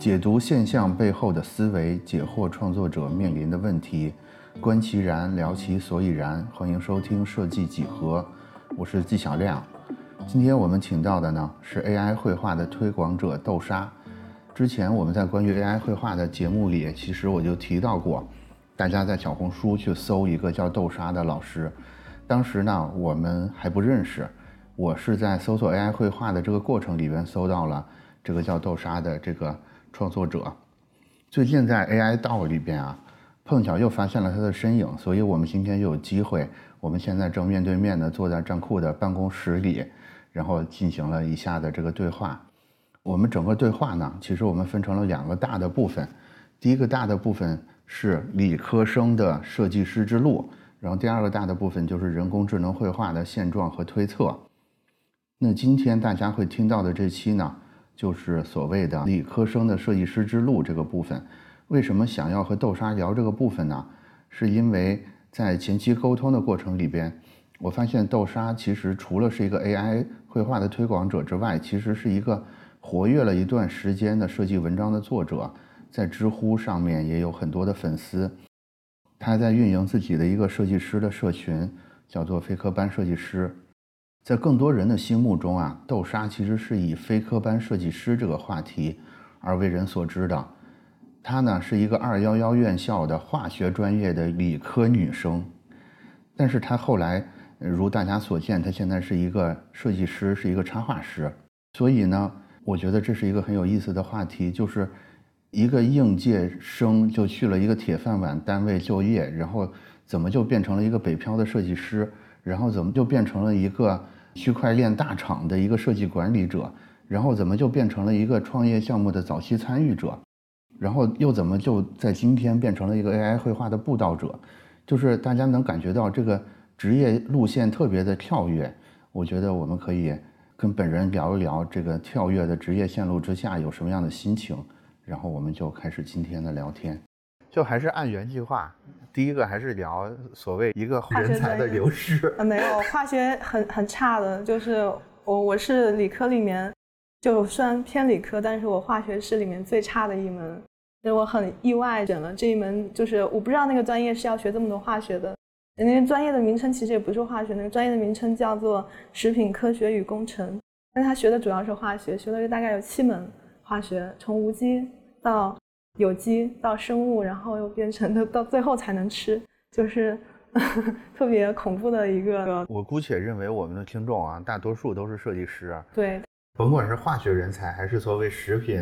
解读现象背后的思维，解惑创作者面临的问题，观其然，聊其所以然。欢迎收听设计几何，我是纪晓亮。今天我们请到的呢是 AI 绘画的推广者豆沙。之前我们在关于 AI 绘画的节目里，其实我就提到过，大家在小红书去搜一个叫豆沙的老师。当时呢我们还不认识，我是在搜索 AI 绘画的这个过程里边搜到了这个叫豆沙的这个。创作者最近在 AI 道里边啊，碰巧又发现了他的身影，所以我们今天又有机会。我们现在正面对面的坐在站库的办公室里，然后进行了一下的这个对话。我们整个对话呢，其实我们分成了两个大的部分。第一个大的部分是理科生的设计师之路，然后第二个大的部分就是人工智能绘画的现状和推测。那今天大家会听到的这期呢？就是所谓的理科生的设计师之路这个部分，为什么想要和豆沙聊这个部分呢？是因为在前期沟通的过程里边，我发现豆沙其实除了是一个 AI 绘画的推广者之外，其实是一个活跃了一段时间的设计文章的作者，在知乎上面也有很多的粉丝，他在运营自己的一个设计师的社群，叫做非科班设计师。在更多人的心目中啊，豆沙其实是以非科班设计师这个话题而为人所知的。她呢是一个二幺幺院校的化学专业的理科女生，但是她后来如大家所见，她现在是一个设计师，是一个插画师。所以呢，我觉得这是一个很有意思的话题，就是一个应届生就去了一个铁饭碗单位就业，然后怎么就变成了一个北漂的设计师？然后怎么就变成了一个区块链大厂的一个设计管理者？然后怎么就变成了一个创业项目的早期参与者？然后又怎么就在今天变成了一个 AI 绘画的布道者？就是大家能感觉到这个职业路线特别的跳跃。我觉得我们可以跟本人聊一聊这个跳跃的职业线路之下有什么样的心情。然后我们就开始今天的聊天。就还是按原计划，第一个还是聊所谓一个人才的流失。啊没有，化学很很差的，就是我我是理科里面，就虽然偏理科，但是我化学是里面最差的一门，所以我很意外选了这一门，就是我不知道那个专业是要学这么多化学的，那个专业的名称其实也不是化学，那个专业的名称叫做食品科学与工程，但他学的主要是化学，学了大概有七门化学，从无机到。有机到生物，然后又变成的到最后才能吃，就是 特别恐怖的一个。我姑且认为我们的听众啊，大多数都是设计师。对，甭管是化学人才，还是所谓食品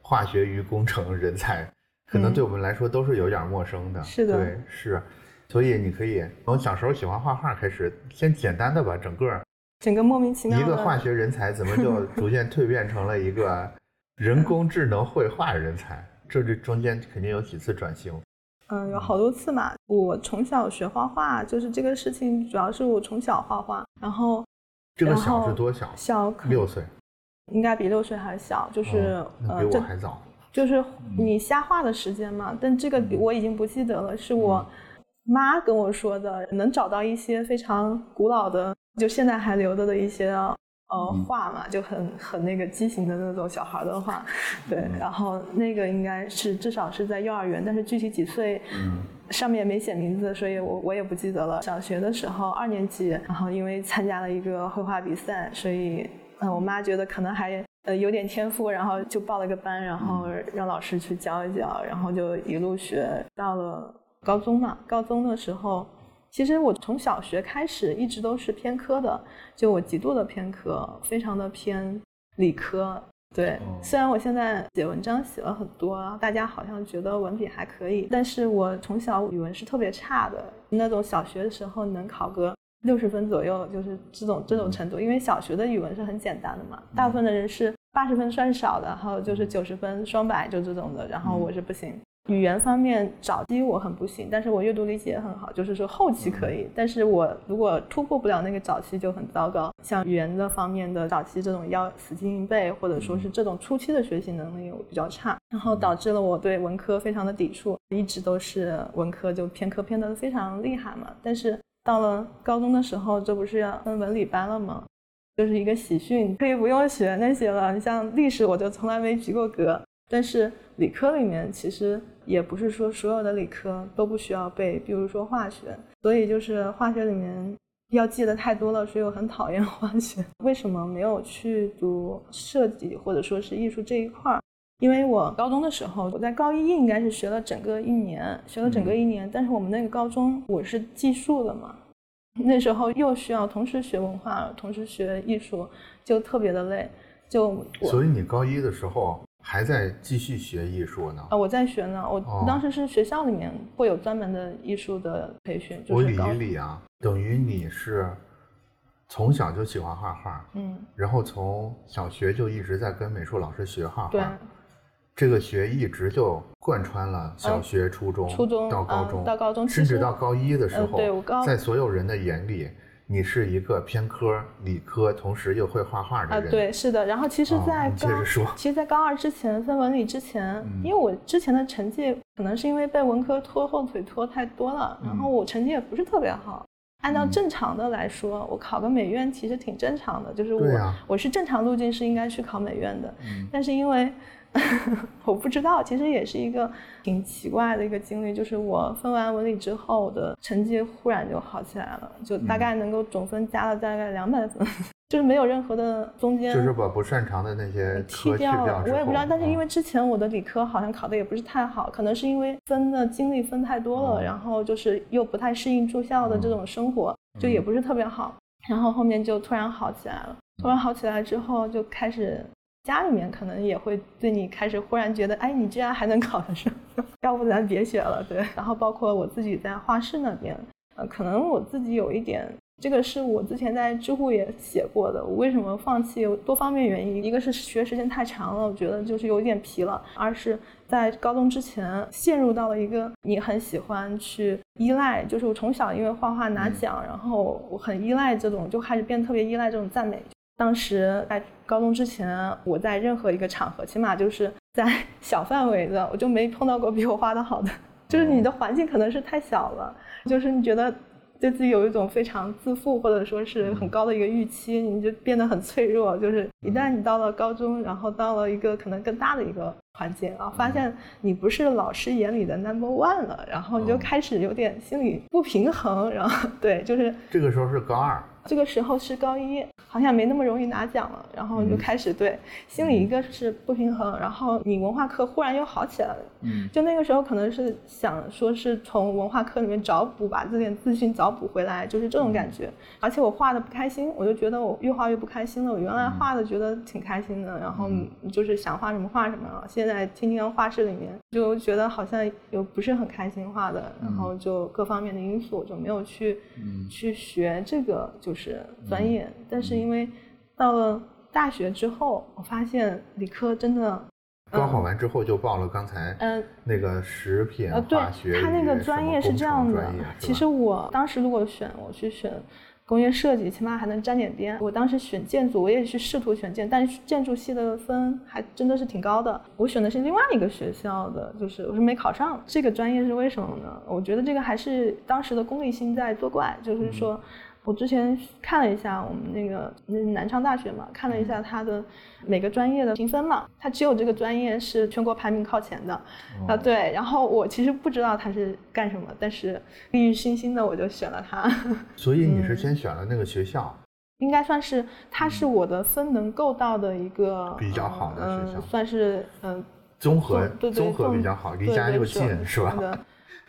化学与工程人才，可能对我们来说都是有点陌生的。是的，对，是。所以你可以从小时候喜欢画画开始，先简单的把整个整个莫名其妙一个化学人才，怎么就 逐渐蜕变成了一个人工智能绘画人才？这这中间肯定有几次转型，嗯，有好多次嘛。我从小学画画，就是这个事情，主要是我从小画画，然后这个小是多小？小六岁，应该比六岁还小，就是呃，比我还早。就是你瞎画的时间嘛，但这个我已经不记得了，是我妈跟我说的，能找到一些非常古老的，就现在还留着的一些。呃，画嘛就很很那个畸形的那种小孩的画，对，然后那个应该是至少是在幼儿园，但是具体几岁，上面没写名字，所以我我也不记得了。小学的时候二年级，然后因为参加了一个绘画比赛，所以呃我妈觉得可能还呃有点天赋，然后就报了个班，然后让老师去教一教，然后就一路学到了高中嘛。高中的时候。其实我从小学开始一直都是偏科的，就我极度的偏科，非常的偏理科。对，虽然我现在写文章写了很多，大家好像觉得文笔还可以，但是我从小语文是特别差的，那种小学的时候能考个六十分左右，就是这种这种程度。因为小学的语文是很简单的嘛，大部分的人是八十分算少的，然后就是九十分双百就这种的，然后我是不行。语言方面早期我很不行，但是我阅读理解很好，就是说后期可以。但是我如果突破不了那个早期就很糟糕。像语言的方面的早期这种要死记硬背，或者说是这种初期的学习能力我比较差，然后导致了我对文科非常的抵触，一直都是文科就偏科偏的非常厉害嘛。但是到了高中的时候，这不是要分文理班了吗？就是一个喜讯，可以不用学那些了。你像历史，我就从来没及过格。但是理科里面其实也不是说所有的理科都不需要背，比如说化学，所以就是化学里面要记得太多了，所以我很讨厌 化学。为什么没有去读设计或者说是艺术这一块儿？因为我高中的时候，我在高一应该是学了整个一年，学了整个一年，但是我们那个高中我是技术的嘛，那时候又需要同时学文化，同时学艺术，就特别的累。就所以你高一的时候还在继续学艺术呢？啊，我在学呢。我当时是学校里面会有专门的艺术的培训。我理一理啊，等于你是从小就喜欢画画，嗯，然后从小学就一直在跟美术老师学画画。对。这个学一直就贯穿了小学、初中、初中到高中，到高中，甚至到高一的时候，对我高在所有人的眼里。你是一个偏科理科，同时又会画画的人。啊，对，是的。然后其实，在接着说，其实，在高二之前，分文理之前，因为我之前的成绩可能是因为被文科拖后腿拖太多了，然后我成绩也不是特别好。按照正常的来说，我考个美院其实挺正常的，就是我我是正常路径是应该去考美院的，但是因为。我不知道，其实也是一个挺奇怪的一个经历，就是我分完文理之后，我的成绩忽然就好起来了，就大概能够总分加了大概两百分，就是没有任何的中间，就是把不擅长的那些踢掉了。我也不知道，但是因为之前我的理科好像考的也不是太好，可能是因为分的精力分太多了，然后就是又不太适应住校的这种生活，就也不是特别好，然后后面就突然好起来了，突然好起来之后就开始。家里面可能也会对你开始忽然觉得，哎，你居然还能考得上，要不咱别学了，对。然后包括我自己在画室那边，呃，可能我自己有一点，这个是我之前在知乎也写过的。我为什么放弃？有多方面原因，一个是学时间太长了，我觉得就是有点疲了；二是在高中之前陷入到了一个你很喜欢去依赖，就是我从小因为画画拿奖，然后我很依赖这种，就开始变特别依赖这种赞美。当时在高中之前，我在任何一个场合，起码就是在 小范围的，我就没碰到过比我画的好的。就是你的环境可能是太小了，就是你觉得对自己有一种非常自负或者说是很高的一个预期，你就变得很脆弱。就是一旦你到了高中，然后到了一个可能更大的一个环境啊，发现你不是老师眼里的 number one 了，然后你就开始有点心理不平衡。然后对，就是这个时候是高二。这个时候是高一，好像没那么容易拿奖了，然后就开始对心里一个是不平衡，然后你文化课忽然又好起来了，嗯，就那个时候可能是想说是从文化课里面找补，把这点自信找补回来，就是这种感觉。而且我画的不开心，我就觉得我越画越不开心了。我原来画的觉得挺开心的，然后就是想画什么画什么了。现在天天画室里面就觉得好像又不是很开心画的，然后就各方面的因素就没有去去学这个就。就是专业，但是因为到了大学之后，我发现理科真的。高考完之后就报了刚才嗯那个食品化学，他那个专业是这样的。其实我当时如果选，我去选工业设计，起码还能沾点边。我当时选建筑，我也去试图选建，但是建筑系的分还真的是挺高的。我选的是另外一个学校的，就是我是没考上这个专业，是为什么呢？我觉得这个还是当时的功利心在作怪，就是说。我之前看了一下我们那个那南昌大学嘛，看了一下它的每个专业的评分嘛，它只有这个专业是全国排名靠前的，啊对，然后我其实不知道它是干什么，但是利欲熏心的我就选了它。所以你是先选了那个学校？应该算是，它是我的分能够到的一个比较好的学校，算是嗯综合综合比较好，离家又近是吧？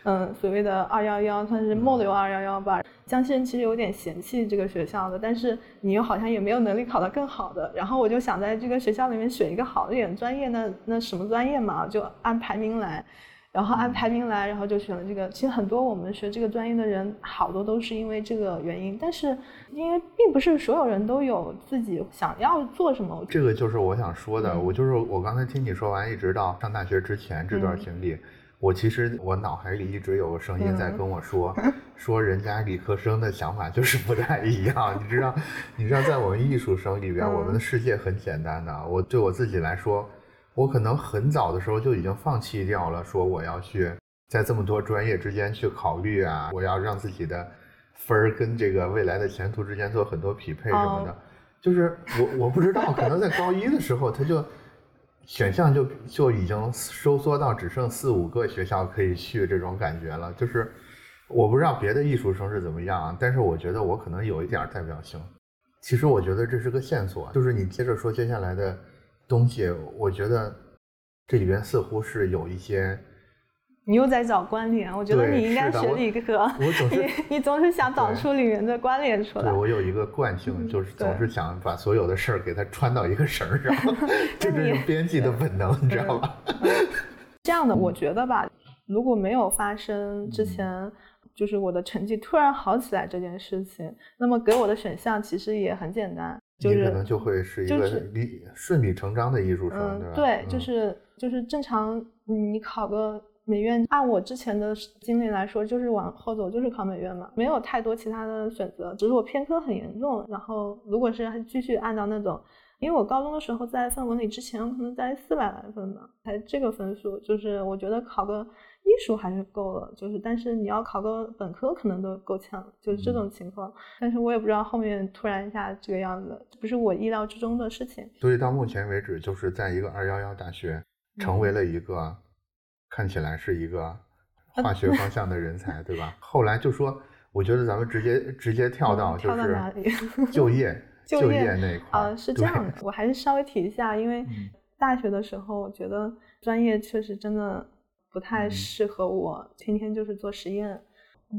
嗯，所谓的二幺幺算是末流二幺幺吧。江西人其实有点嫌弃这个学校的，但是你又好像也没有能力考到更好的。然后我就想在这个学校里面选一个好一点的专业，那那什么专业嘛，就按排名来，然后按排名来，然后就选了这个。其实很多我们学这个专业的人，好多都是因为这个原因。但是因为并不是所有人都有自己想要做什么。这个就是我想说的，我就是我刚才听你说完，一直到上大学之前这段经历。我其实我脑海里一直有个声音在跟我说，说人家理科生的想法就是不太一样。你知道，你知道，在我们艺术生里边，我们的世界很简单的。我对我自己来说，我可能很早的时候就已经放弃掉了，说我要去在这么多专业之间去考虑啊，我要让自己的分儿跟这个未来的前途之间做很多匹配什么的。就是我我不知道，可能在高一的时候他就。选项就就已经收缩到只剩四五个学校可以去这种感觉了。就是我不知道别的艺术生是怎么样，但是我觉得我可能有一点代表性。其实我觉得这是个线索，就是你接着说接下来的东西，我觉得这里边似乎是有一些。你又在找关联，我觉得你应该学理科。我总是你总是想找出里面的关联出来。对我有一个惯性，就是总是想把所有的事儿给它穿到一个绳上 这是编辑的本能，你知道吧？这样的，我觉得吧，如果没有发生之前，就是我的成绩突然好起来这件事情，那么给我的选项其实也很简单，就是可能就会是一个理顺理成章的艺术生，对吧？对，就是就是正常，你考个。美院按我之前的经历来说，就是往后走就是考美院嘛，没有太多其他的选择，只是我偏科很严重。然后如果是继续按照那种，因为我高中的时候在分文理之前，可能在四百来分吧，才这个分数，就是我觉得考个艺术还是够了，就是但是你要考个本科可能都够呛，就是这种情况。但是我也不知道后面突然一下这个样子，不是我意料之中的事情。所以到目前为止，就是在一个二幺幺大学成为了一个。看起来是一个化学方向的人才，对吧？后来就说，我觉得咱们直接直接跳到就是 就业就业那块啊，是这样的。我还是稍微提一下，因为大学的时候，我觉得专业确实真的不太适合我，天天就是做实验。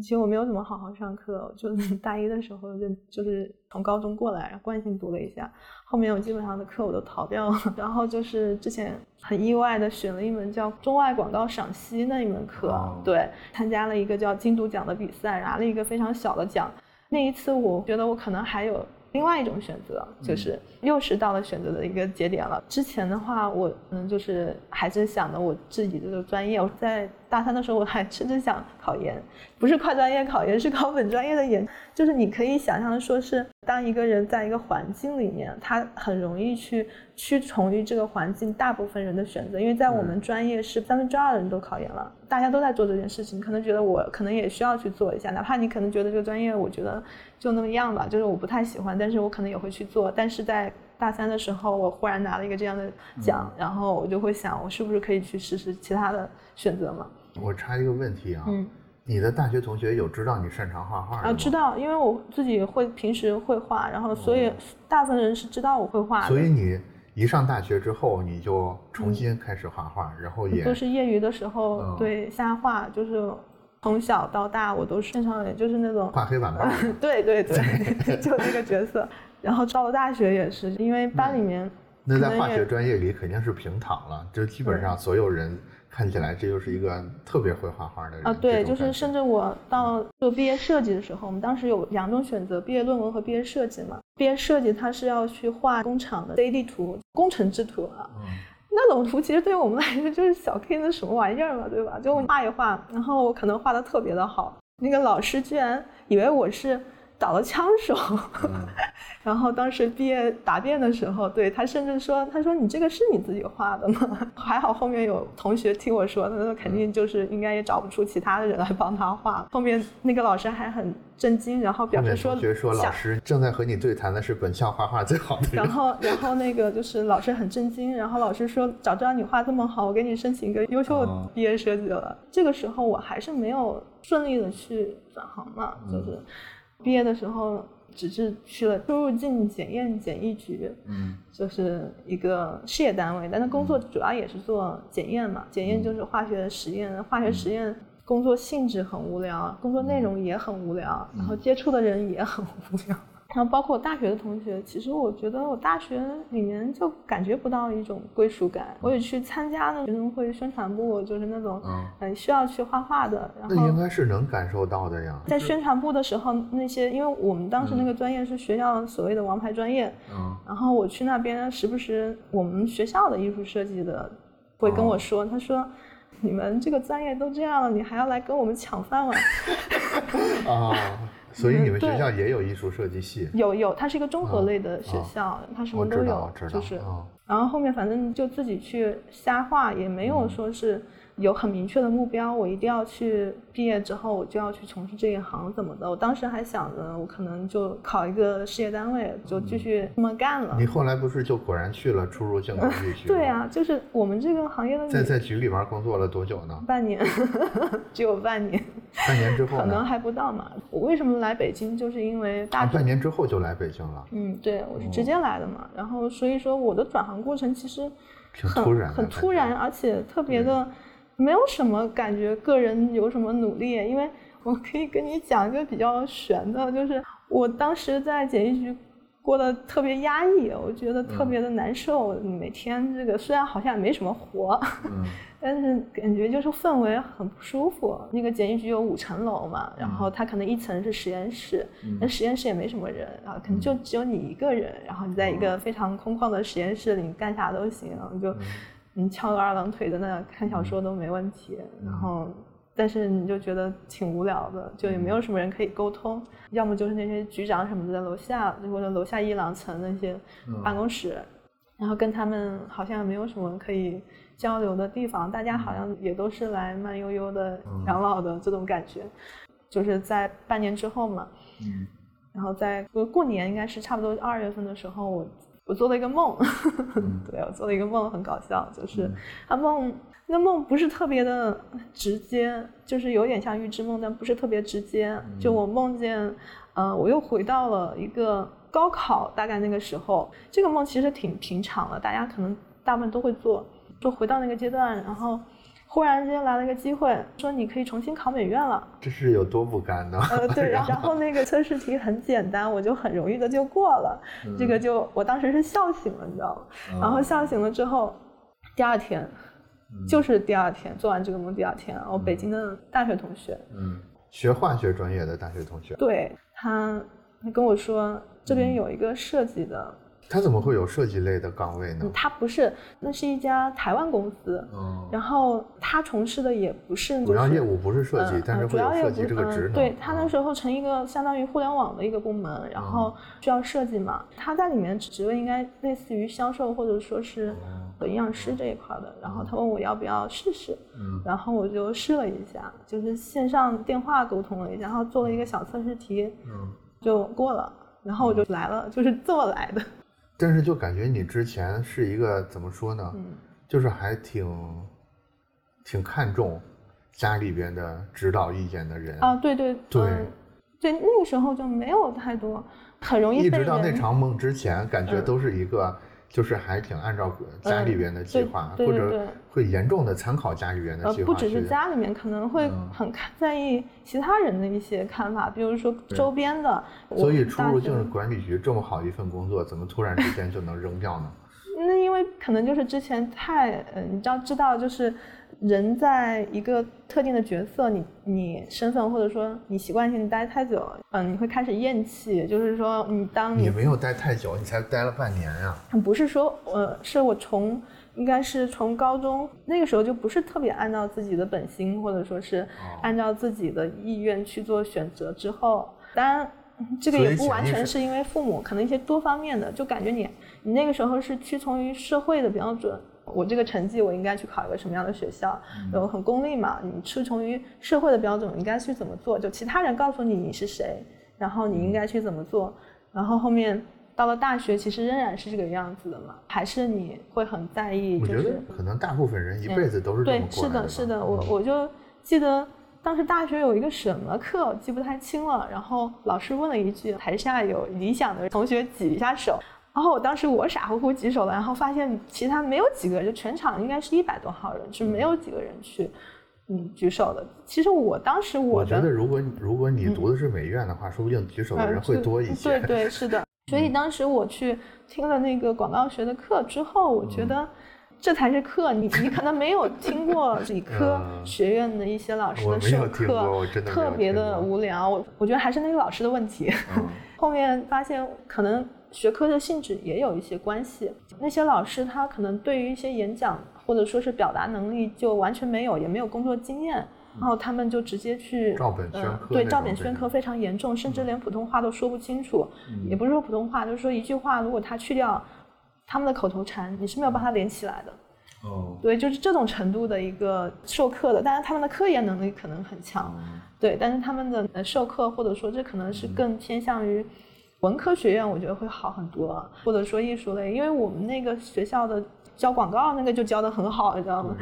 其实我没有怎么好好上课，就 大一的时候就就是从高中过来，然后惯性读了一下，后面我基本上的课我都逃掉了。然后就是之前很意外的选了一门叫中外广告赏析那一门课，对，参加了一个叫金读奖的比赛，拿了一个非常小的奖。那一次我觉得我可能还有。另外一种选择就是又是到了选择的一个节点了。之前的话，我嗯就是还是想着我自己这个专业。我在大三的时候，我还甚至想考研，不是跨专业考研，是考本专业的研。就是你可以想象说是，当一个人在一个环境里面，他很容易去屈从于这个环境大部分人的选择。因为在我们专业是三分之二的人都考研了，大家都在做这件事情，可能觉得我可能也需要去做一下，哪怕你可能觉得这个专业，我觉得就那么样吧，就是我不太喜欢，但是我可能也会去做。但是在大三的时候，我忽然拿了一个这样的奖，然后我就会想，我是不是可以去试试其他的选择嘛？我插一个问题啊。嗯。你的大学同学有知道你擅长画画吗？啊，知道，因为我自己会平时会画，然后所以大部分人是知道我会画的。所以你一上大学之后，你就重新开始画画，然后也就是业余的时候对瞎画，就是从小到大我都是擅长也就是那种画黑板报。对对对，就那个角色。然后到了大学也是，因为班里面那在化学专业里肯定是平躺了，就基本上所有人。看起来这就是一个特别会画画的人啊！对，就是甚至我到做毕业设计的时候，我们当时有两种选择：毕业论文和毕业设计嘛。毕业设计它是要去画工厂的 CAD 图、工程制图啊。那种图其实对于我们来说就是小 K 的什么玩意儿嘛，对吧？就画一画，然后我可能画的特别的好，那个老师居然以为我是。倒了枪手，然后当时毕业答辩的时候，对他甚至说：“他说你这个是你自己画的吗？” 还好后面有同学替我说，那肯定就是应该也找不出其他的人来帮他画。后面那个老师还很震惊，然后表示说：“同学说老师正在和你对谈的是本校画画最好的。”然后，然后那个就是老师很震惊，然后老师说：“早知道你画这么好，我给你申请一个优秀毕业设计了。”这个时候我还是没有顺利的去转行嘛，就是。毕业的时候，只是去了出入境检验检疫局，嗯，就是一个事业单位，但是工作主要也是做检验嘛。检验就是化学实验，化学实验工作性质很无聊，工作内容也很无聊，然后接触的人也很无聊。然后包括我大学的同学，其实我觉得我大学里面就感觉不到一种归属感。我也去参加了学生会宣传部，就是那种嗯需要去画画的。然后那应该是能感受到的呀。在宣传部的时候，那些因为我们当时那个专业是学校所谓的王牌专业，嗯，然后我去那边时不时我们学校的艺术设计的会跟我说，他说你们这个专业都这样了，你还要来跟我们抢饭碗？啊。所以你们学校也有艺术设计系？有有，它是一个综合类的学校，它什么都有，就是。然后后面反正就自己去瞎画，也没有说是有很明确的目标，我一定要去毕业之后我就要去从事这一行怎么的。我当时还想着，我可能就考一个事业单位，就继续这么干了。你后来不是就果然去了出入境管理局？对啊，就是我们这个行业的。在在局里边工作了多久呢？半年，只有半年。半年之后可能还不到嘛。我为什么来北京，就是因为大。半年之后就来北京了。嗯，对，我是直接来的嘛。然后所以说我的转行过程其实很突然，很突然，而且特别的。没有什么感觉，个人有什么努力？因为我可以跟你讲一个比较悬的，就是我当时在检疫局过得特别压抑，我觉得特别的难受。每天这个虽然好像也没什么活，但是感觉就是氛围很不舒服。那个检疫局有五层楼嘛，然后它可能一层是实验室，那实验室也没什么人，啊可能就只有你一个人，然后你在一个非常空旷的实验室里，干啥都行，就。你翘个二郎腿在那看小说都没问题，然后，但是你就觉得挺无聊的，就也没有什么人可以沟通，要么就是那些局长什么的在楼下，或者楼下一两层那些办公室，然后跟他们好像没有什么可以交流的地方，大家好像也都是来慢悠悠的养老的这种感觉，就是在半年之后嘛，嗯。然后在过过年应该是差不多二月份的时候我。我做了一个梦，对我做了一个梦，很搞笑，就是啊梦，那梦不是特别的直接，就是有点像预知梦，但不是特别直接。就我梦见，呃，我又回到了一个高考，大概那个时候，这个梦其实挺平常的，大家可能大部分都会做，就回到那个阶段，然后。忽然之间来了一个机会，说你可以重新考美院了。这是有多不甘呢？呃，对，然后那个测试题很简单，我就很容易的就过了。这个就我当时是笑醒了，你知道吗？然后笑醒了之后，第二天，就是第二天做完这个梦，第二天，我北京的大学同学，嗯，学化学专业的大学同学，对他，他跟我说这边有一个设计的。他怎么会有设计类的岗位呢？他不是，那是一家台湾公司。嗯，然后他从事的也不是主要业务，不是设计，但是会有设计这个职能。对他那时候成一个相当于互联网的一个部门，然后需要设计嘛。他在里面职位应该类似于销售或者说是营养师这一块的。然后他问我要不要试试，然后我就试了一下，就是线上电话沟通了一下，然后做了一个小测试题，就过了。然后我就来了，就是这么来的。但是就感觉你之前是一个怎么说呢？嗯，就是还挺挺看重家里边的指导意见的人啊。对对对对，那个时候就没有太多，很容易一直到那场梦之前，感觉都是一个。就是还挺按照家里边的计划，或者会严重的参考家里边的计划。呃，不只是家里面，可能会很看在意其他人的一些看法，比如说周边的。所以出入境管理局这么好一份工作，怎么突然之间就能扔掉呢？那因为可能就是之前太，嗯，你知道知道就是。人在一个特定的角色，你你身份或者说你习惯性待太久，嗯，你会开始厌弃。就是说，你当你没有待太久，你才待了半年呀。不是说，呃，是我从应该是从高中那个时候就不是特别按照自己的本心，或者说是按照自己的意愿去做选择之后，当然这个也不完全是因为父母，可能一些多方面的，就感觉你你那个时候是屈从于社会的标准。我这个成绩，我应该去考一个什么样的学校？然后很功利嘛？你屈从于社会的标准，应该去怎么做？就其他人告诉你你是谁，然后你应该去怎么做？然后后面到了大学，其实仍然是这个样子的嘛？还是你会很在意？我觉得可能大部分人一辈子都是这么过对，是的，是的。我我就记得当时大学有一个什么课，记不太清了。然后老师问了一句：“台下有理想的同学举一下手。”然后我当时我傻乎乎举手了，然后发现其他没有几个，就全场应该是一百多号人，是没有几个人去，嗯，举手的。其实我当时我我觉得，如果如果你读的是美院的话，说不定举手的人会多一些。对对是的。所以当时我去听了那个广告学的课之后，我觉得这才是课。你你可能没有听过理 科学院的一些老师的授课，特别的无聊。我我觉得还是那个老师的问题。后面发现可能。学科的性质也有一些关系。那些老师他可能对于一些演讲或者说是表达能力就完全没有，也没有工作经验，然后他们就直接去照本宣科，对照本宣科非常严重，甚至连普通话都说不清楚。也不是说普通话，就是说一句话，如果他去掉他们的口头禅，你是没有办法连起来的。哦，对，就是这种程度的一个授课的，当然他们的科研能力可能很强，对，但是他们的呃授课或者说这可能是更偏向于文科学院，我觉得会好很多，或者说艺术类，因为我们那个学校的教广告那个就教的很好，你知道吗？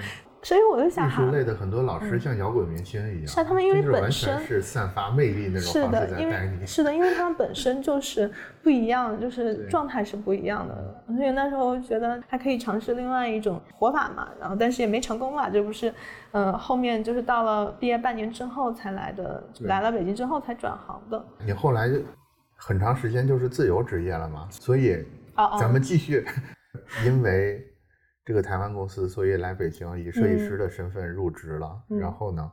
所以我就想，艺术类的很多老师像摇滚明星一样，是他们因为本身是散发魅力那种是的，因为是的，因为他们本身就是不一样，就是状态是不一样的。所以那时候觉得还可以尝试另外一种活法嘛，然后但是也没成功嘛，这不是，呃，后面就是到了毕业半年之后才来的，来了北京之后才转行的。你后来很长时间就是自由职业了嘛，所以咱们继续，因为。这个台湾公司，所以来北京以设计师的身份入职了。然后呢？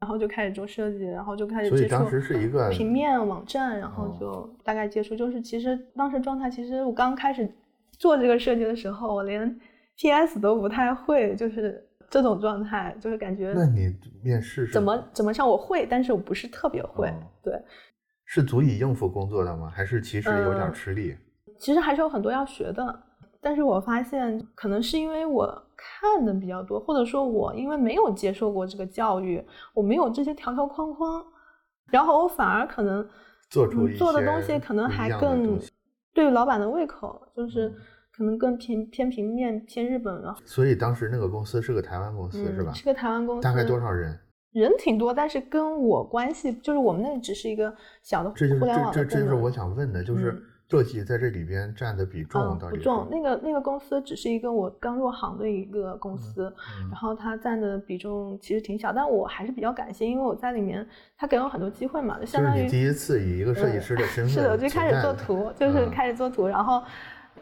然后就开始做设计，然后就开始。所以当时是一个平面网站，然后就大概接触。就是其实当时状态，其实我刚开始做这个设计的时候，我连 PS 都不太会，就是这种状态，就是感觉。那你面试怎么怎么上？我会，但是我不是特别会。对。是足以应付工作的吗？还是其实有点吃力？其实还是有很多要学的。但是我发现，可能是因为我看的比较多，或者说我因为没有接受过这个教育，我没有这些条条框框，然后我反而可能做出做的东西可能还更对老板的胃口，就是可能更偏偏平面偏日本了。所以当时那个公司是个台湾公司是吧？是个台湾公司。大概多少人？人挺多，但是跟我关系就是我们那只是一个小的互联网。这这这就是我想问的，就是。设计在这里边占的比重到底不重，那个那个公司只是一个我刚入行的一个公司，然后它占的比重其实挺小，但我还是比较感谢，因为我在里面，他给我很多机会嘛，就相当于第一次以一个设计师的身份，是的，我就开始做图，就是开始做图，然后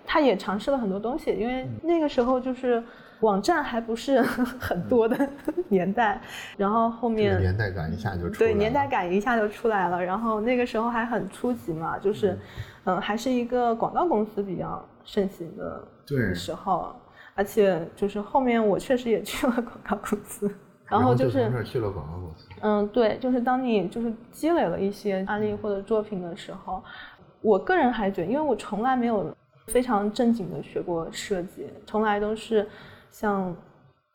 他也尝试了很多东西，因为那个时候就是网站还不是 很多的年代，然后后面年代感一下就出来了对年代感一下就出来了，然后那个时候还很初级嘛，就是。嗯，还是一个广告公司比较盛行的时候，而且就是后面我确实也去了广告公司，然后就是去了广告公司。嗯，对，就是当你就是积累了一些案例或者作品的时候，我个人还觉得，因为我从来没有非常正经的学过设计，从来都是像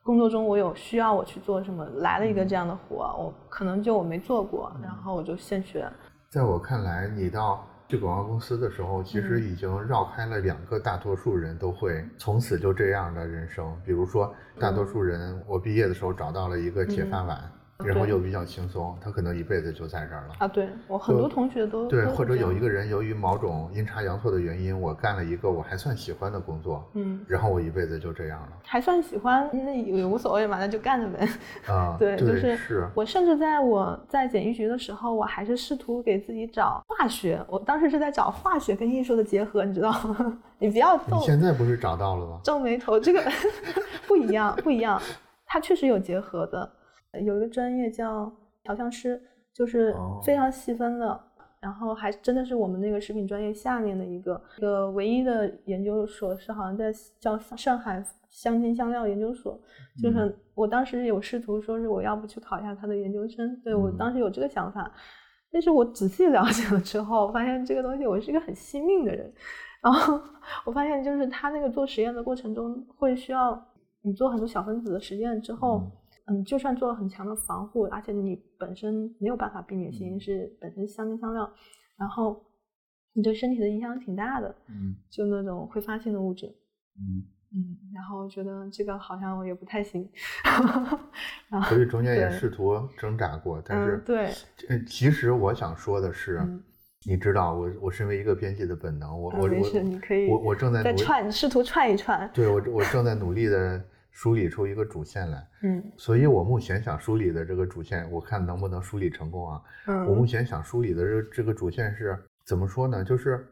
工作中我有需要我去做什么，来了一个这样的活，我可能就我没做过，然后我就现学。在我看来，你到。去广告公司的时候，其实已经绕开了两个大多数人都会从此就这样的人生。比如说，大多数人我毕业的时候找到了一个铁饭碗。然后又比较轻松，他可能一辈子就在这儿了啊！对我很多同学都对，或者有一个人由于某种阴差阳错的原因，我干了一个我还算喜欢的工作，嗯，然后我一辈子就这样了。还算喜欢，那也无所谓嘛，那就干着呗。啊，对，就是是。我甚至在我在简易局的时候，我还是试图给自己找化学。我当时是在找化学跟艺术的结合，你知道吗？你不要皱。你现在不是找到了吗？皱眉头，这个不一样，不一样，它确实有结合的。有一个专业叫调香师，就是非常细分的，然后还真的是我们那个食品专业下面的一个一个唯一的研究所，是好像在叫上海香精香料研究所。就是我当时有试图说是我要不去考一下他的研究生，对我当时有这个想法，但是我仔细了解了之后，发现这个东西我是一个很惜命的人，然后我发现就是他那个做实验的过程中会需要你做很多小分子的实验之后。嗯，就算做了很强的防护，而且你本身没有办法避免性是本身香精香料，然后你对身体的影响挺大的。嗯，就那种挥发性的物质。嗯嗯，然后觉得这个好像也不太行。所以中间也试图挣扎过，但是对，嗯，其实我想说的是，你知道，我我身为一个编辑的本能，我我我你可以，我我正在在串，试图串一串。对我我正在努力的。梳理出一个主线来，嗯，所以我目前想梳理的这个主线，我看能不能梳理成功啊？嗯，我目前想梳理的这这个主线是怎么说呢？就是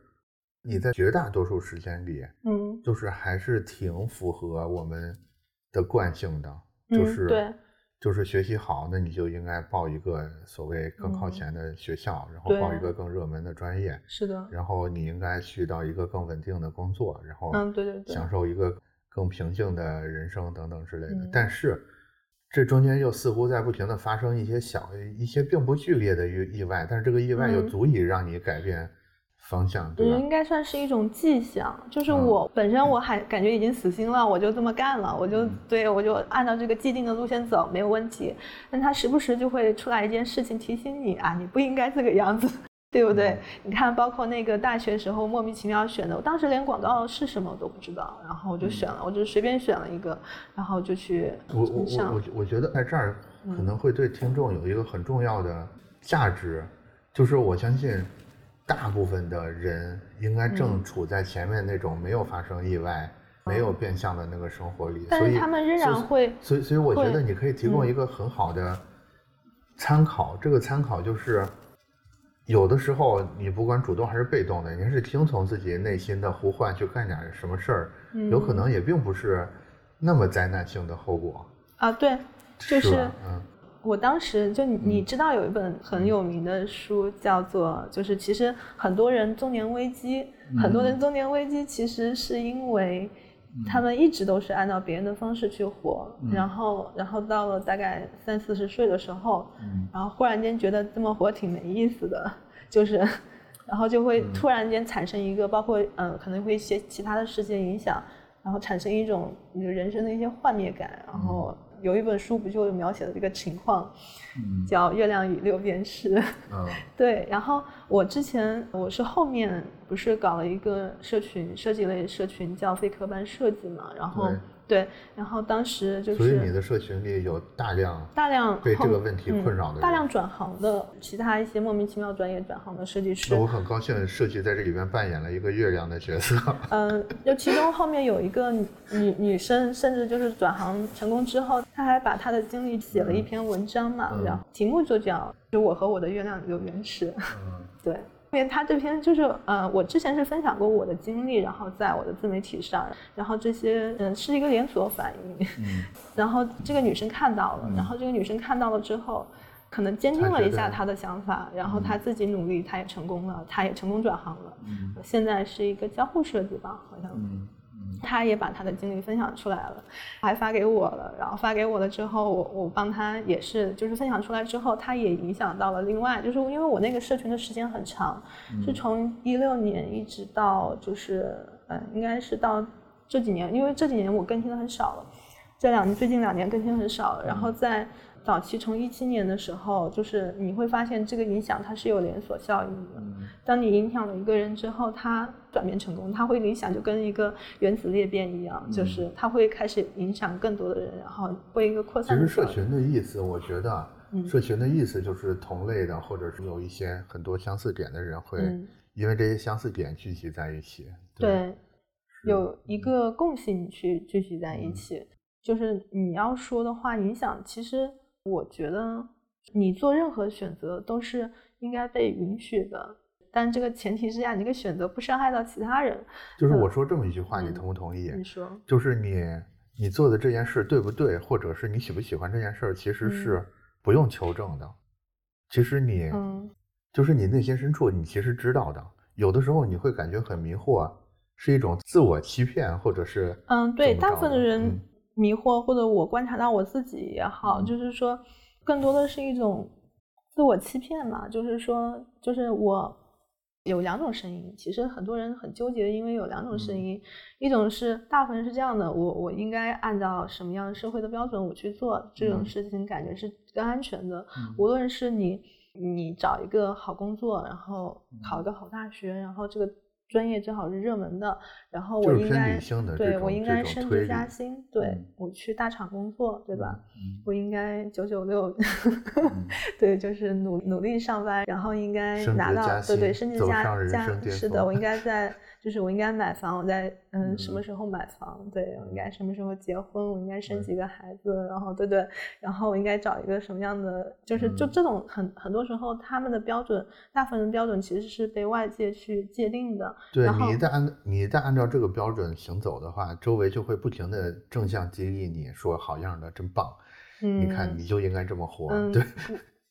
你在绝大多数时间里，嗯，就是还是挺符合我们的惯性的，就是对，就是学习好，那你就应该报一个所谓更靠前的学校，然后报一个更热门的专业，是的，然后你应该去到一个更稳定的工作，然后嗯，对对对，享受一个。更平静的人生等等之类的，但是这中间又似乎在不停的发生一些小、一些并不剧烈的意意外，但是这个意外又足以让你改变方向，对吧？应该算是一种迹象，就是我本身我还感觉已经死心了，我就这么干了，我就对我就按照这个既定的路线走，没有问题。但他时不时就会出来一件事情提醒你啊，你不应该这个样子，对不对？你看，包括那个大学时候莫名其妙选的，我当时连广告是什么我都不知道，然后我就选了，我就随便选了一个，然后就去。我我我我我觉得在这儿可能会对听众有一个很重要的价值，就是我相信。大部分的人应该正处在前面那种没有发生意外、没有变相的那个生活里，所以他们仍然会。所以，所以我觉得你可以提供一个很好的参考。这个参考就是，有的时候你不管主动还是被动的，你是听从自己内心的呼唤去干点什么事儿，有可能也并不是那么灾难性的后果。啊。对，就是嗯。我当时就你知道有一本很有名的书叫做，就是其实很多人中年危机，很多人中年危机其实是因为他们一直都是按照别人的方式去活，然后然后到了大概三四十岁的时候，然后忽然间觉得这么活挺没意思的，就是，然后就会突然间产生一个包括嗯可能会一些其他的事件影响，然后产生一种人生的一些幻灭感，然后。有一本书不就描写了这个情况，叫《月亮与六便士》。嗯，对。然后我之前我是后面不是搞了一个社群设计类社群，叫非科班设计嘛，然后。对，然后当时就是，所以你的社群里有大量大量被这个问题困扰的，大量转行的其他一些莫名其妙专业转行的设计师。我很高兴，设计在这里边扮演了一个月亮的角色。嗯，就其中后面有一个女女生，甚至就是转行成功之后，她还把她的经历写了一篇文章嘛，然后题目就叫“就我和我的月亮有缘识”。嗯，对。因为他这篇就是，呃，我之前是分享过我的经历，然后在我的自媒体上，然后这些，嗯，是一个连锁反应，嗯，然后这个女生看到了，然后这个女生看到了之后，可能坚定了一下她的想法，然后她自己努力，她也成功了，她也成功转行了，嗯，现在是一个交互设计吧，好像。他也把他的经历分享出来了，还发给我了。然后发给我了之后，我我帮他也是，就是分享出来之后，他也影响到了另外，就是因为我那个社群的时间很长，是从一六年一直到就是嗯，应该是到这几年，因为这几年我更新的很少了，这两最近两年更新很少了，然后在。早期从一七年的时候，就是你会发现这个影响它是有连锁效应的。当你影响了一个人之后，他转变成功，它会影响就跟一个原子裂变一样，就是它会开始影响更多的人，然后会一个扩散。其实社群的意思，我觉得，社群的意思就是同类的，或者是有一些很多相似点的人会因为这些相似点聚集在一起。对，有一个共性去聚集在一起，就是你要说的话，影响其实。我觉得你做任何选择都是应该被允许的，但这个前提之下，你这个选择不伤害到其他人。就是我说这么一句话，你同不同意？你说，就是你你做的这件事对不对，或者是你喜不喜欢这件事，其实是不用求证的。其实你，嗯，就是你内心深处，你其实知道的。有的时候你会感觉很迷惑，是一种自我欺骗，或者是嗯，对，大部分的人。迷惑，或者我观察到我自己也好，就是说，更多的是一种自我欺骗嘛。就是说，就是我有两种声音。其实很多人很纠结，因为有两种声音。一种是大部分是这样的：我我应该按照什么样的社会的标准我去做这种事情，感觉是更安全的。无论是你你找一个好工作，然后考一个好大学，然后这个。专业正好是热门的，然后我应该对我应该升职加薪，对我去大厂工作，对吧？我应该九九六，对，就是努努力上班，然后应该拿到对对升职加加，是的，我应该在。就是我应该买房，我在嗯什么时候买房？对，我应该什么时候结婚？我应该生几个孩子？然后对对，然后我应该找一个什么样的？就是就这种很很多时候他们的标准，大部分的标准其实是被外界去界定的。对你一旦按你一旦按照这个标准行走的话，周围就会不停的正向激励你说好样的，真棒。嗯，你看你就应该这么活。对，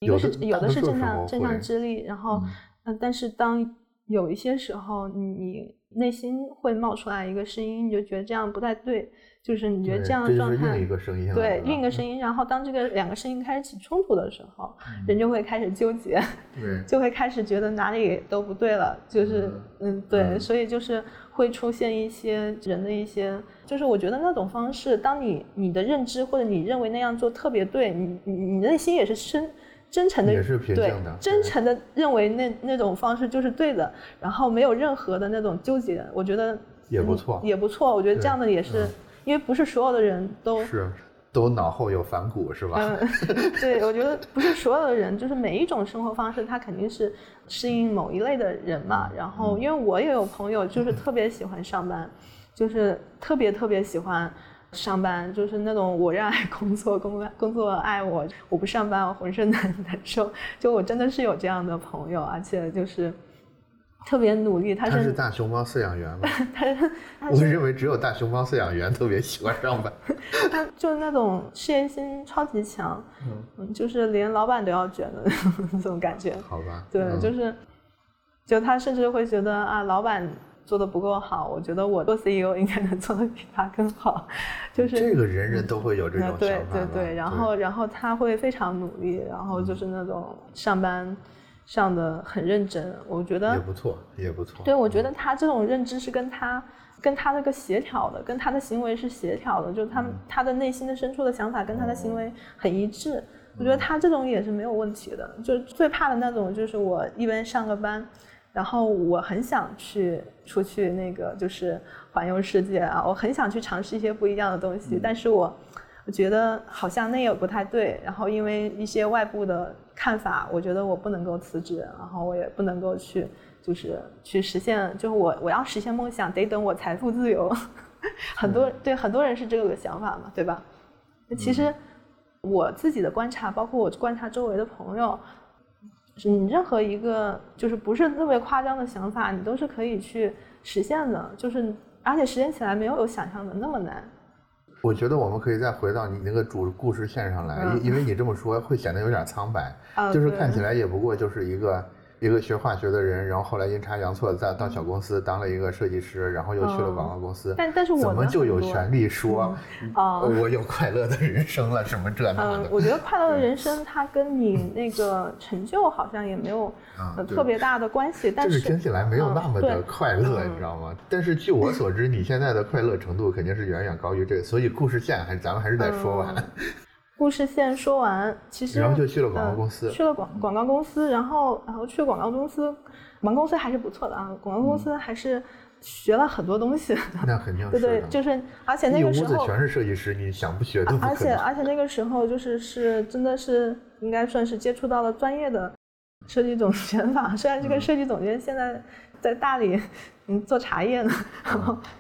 有的是有的是正向正向激励，然后嗯，但是当。有一些时候你内心会冒出来一个声音，你就觉得这样不太对。就是你觉得这样的状态，另一个声音，对另一个声音，然后当这个两个声音开始起冲突的时候，人就会开始纠结，对，就会开始觉得哪里都不对了，就是嗯，对，所以就是会出现一些人的一些，就是我觉得那种方式，当你你的认知或者你认为那样做特别对，你你你内心也是真真诚的，也是平静的，真诚的认为那那种方式就是对的，然后没有任何的那种纠结，我觉得也不错，也不错，我觉得这样的也是。因为不是所有的人都是都脑后有反骨是吧？嗯，对，我觉得不是所有的人，就是每一种生活方式，他肯定是适应某一类的人嘛。然后，因为我也有朋友，就是特别喜欢上班，就是特别特别喜欢上班，就是那种我热爱工作，工作工作爱我，我不上班我浑身难难受。就我真的是有这样的朋友，而且就是。特别努力，他是大熊猫饲养员吗？他，我认为只有大熊猫饲养员 特别喜欢上班。他就是那种事业心超级强，嗯，就是连老板都要卷的那种感觉。好吧。对，就是，就他甚至会觉得啊，老板做的不够好，我觉得我做 CEO 应该能做的比他更好。就是这个人人都会有这种想法。对对对，然后然后他会非常努力，然后就是那种上班。上的很认真，我觉得也不错，也不错。对，我觉得他这种认知是跟他跟他那个协调的，跟他的行为是协调的，就是他他的内心的深处的想法跟他的行为很一致。我觉得他这种也是没有问题的。就最怕的那种，就是我一边上个班，然后我很想去出去那个就是环游世界啊，我很想去尝试一些不一样的东西，但是我我觉得好像那也不太对，然后因为一些外部的。看法，我觉得我不能够辞职，然后我也不能够去，就是去实现，就是我我要实现梦想，得等我财富自由。很多对很多人是这个想法嘛，对吧？其实我自己的观察，包括我观察周围的朋友，你任何一个就是不是特别夸张的想法，你都是可以去实现的，就是而且实现起来没有想象的那么难。我觉得我们可以再回到你那个主故事线上来，因因为你这么说会显得有点苍白，就是看起来也不过就是一个。一个学化学的人，然后后来阴差阳错在到小公司当了一个设计师，然后又去了广告公司。但但是我怎么就有权利说，啊我有快乐的人生了？什么这那的？我觉得快乐的人生，它跟你那个成就好像也没有特别大的关系。但是听起来没有那么的快乐，你知道吗？但是据我所知，你现在的快乐程度肯定是远远高于这个，所以故事线还是咱们还是得说完。故事线说完，其实然后就去了广告公司，去了广广告公司，然后然后去了广告公司，广告公司还是不错的啊，广告公司还是学了很多东西。那肯定对对，就是而且那个时候全是设计师，你想不学都不而且而且那个时候就是是真的是应该算是接触到了专业的设计总监吧，虽然这个设计总监现在在大理。嗯，做茶叶呢，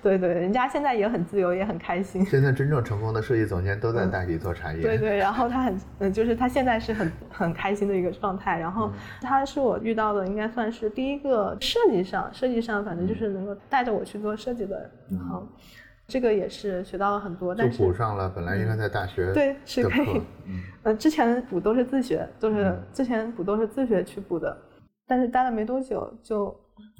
对对，人家现在也很自由，也很开心。现在真正成功的设计总监都在大理做茶叶。对对，然后他很，嗯，就是他现在是很很开心的一个状态。然后他是我遇到的，应该算是第一个设计上，设计上反正就是能够带着我去做设计的。然后这个也是学到了很多，但是补上了本来应该在大学对是可以，嗯，之前补都是自学，就是之前补都是自学去补的，但是待了没多久就。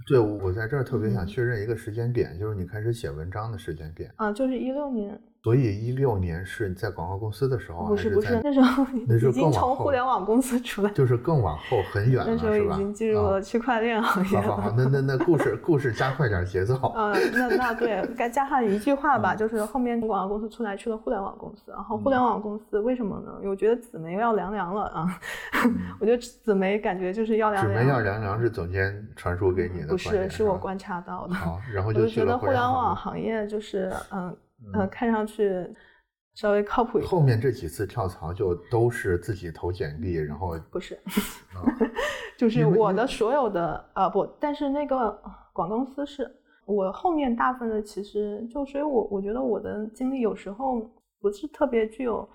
对，我在这儿特别想确认一个时间点，就是你开始写文章的时间点啊，就是一六年。所以一六年是在广告公司的时候，不是不是那时候 已经从互联网公司出来，就是更往后很远了，那时候已经进入了区块链行业。好好好，那那那故事故事加快点节奏。嗯，那那对，该加上一句话吧，就是后面从广告公司出来去了互联网公司，然后互联网公司为什么呢？我觉得紫梅要凉凉了啊！我觉得紫梅感觉就是要凉凉。紫梅要凉凉是总监传输给你的，不是，是我观察到的。好，然后就觉得互联网行业就是嗯嗯，看上去。稍微靠谱一点。后面这几次跳槽就都是自己投简历，然后不是，就是我的所有的啊不，但是那个广告公司是我后面大部分的其实就，所以我我觉得我的经历有时候不是特别具有。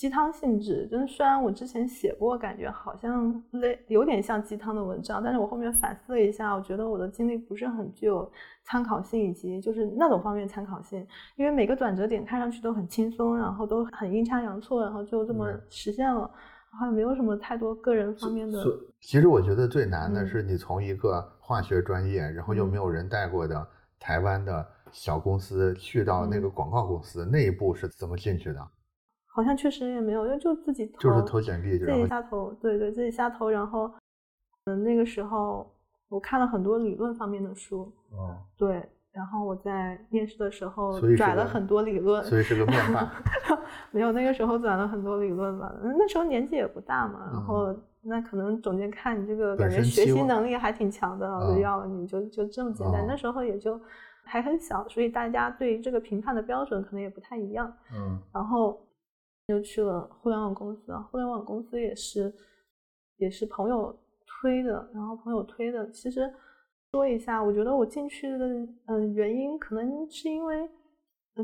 鸡汤性质，就是虽然我之前写过，感觉好像类有点像鸡汤的文章，但是我后面反思了一下，我觉得我的经历不是很具有参考性，以及就是那种方面参考性，因为每个转折点看上去都很轻松，然后都很阴差阳错，然后就这么实现了。好像没有什么太多个人方面的。其实我觉得最难的是你从一个化学专业，然后又没有人带过的台湾的小公司，去到那个广告公司，那一步是怎么进去的？好像确实也没有，因为就自己投，就是投简历，自己瞎投，对对，自己瞎投。然后，嗯，那个时候我看了很多理论方面的书，哦，对。然后我在面试的时候转了很多理论，所以是个面霸。没有，那个时候转了很多理论吧。那时候年纪也不大嘛，然后那可能总监看你这个感觉学习能力还挺强的，就要了你，就就这么简单。那时候也就还很小，所以大家对于这个评判的标准可能也不太一样。嗯，然后。就去了互联网公司啊，互联网公司也是也是朋友推的，然后朋友推的。其实说一下，我觉得我进去的嗯原因，可能是因为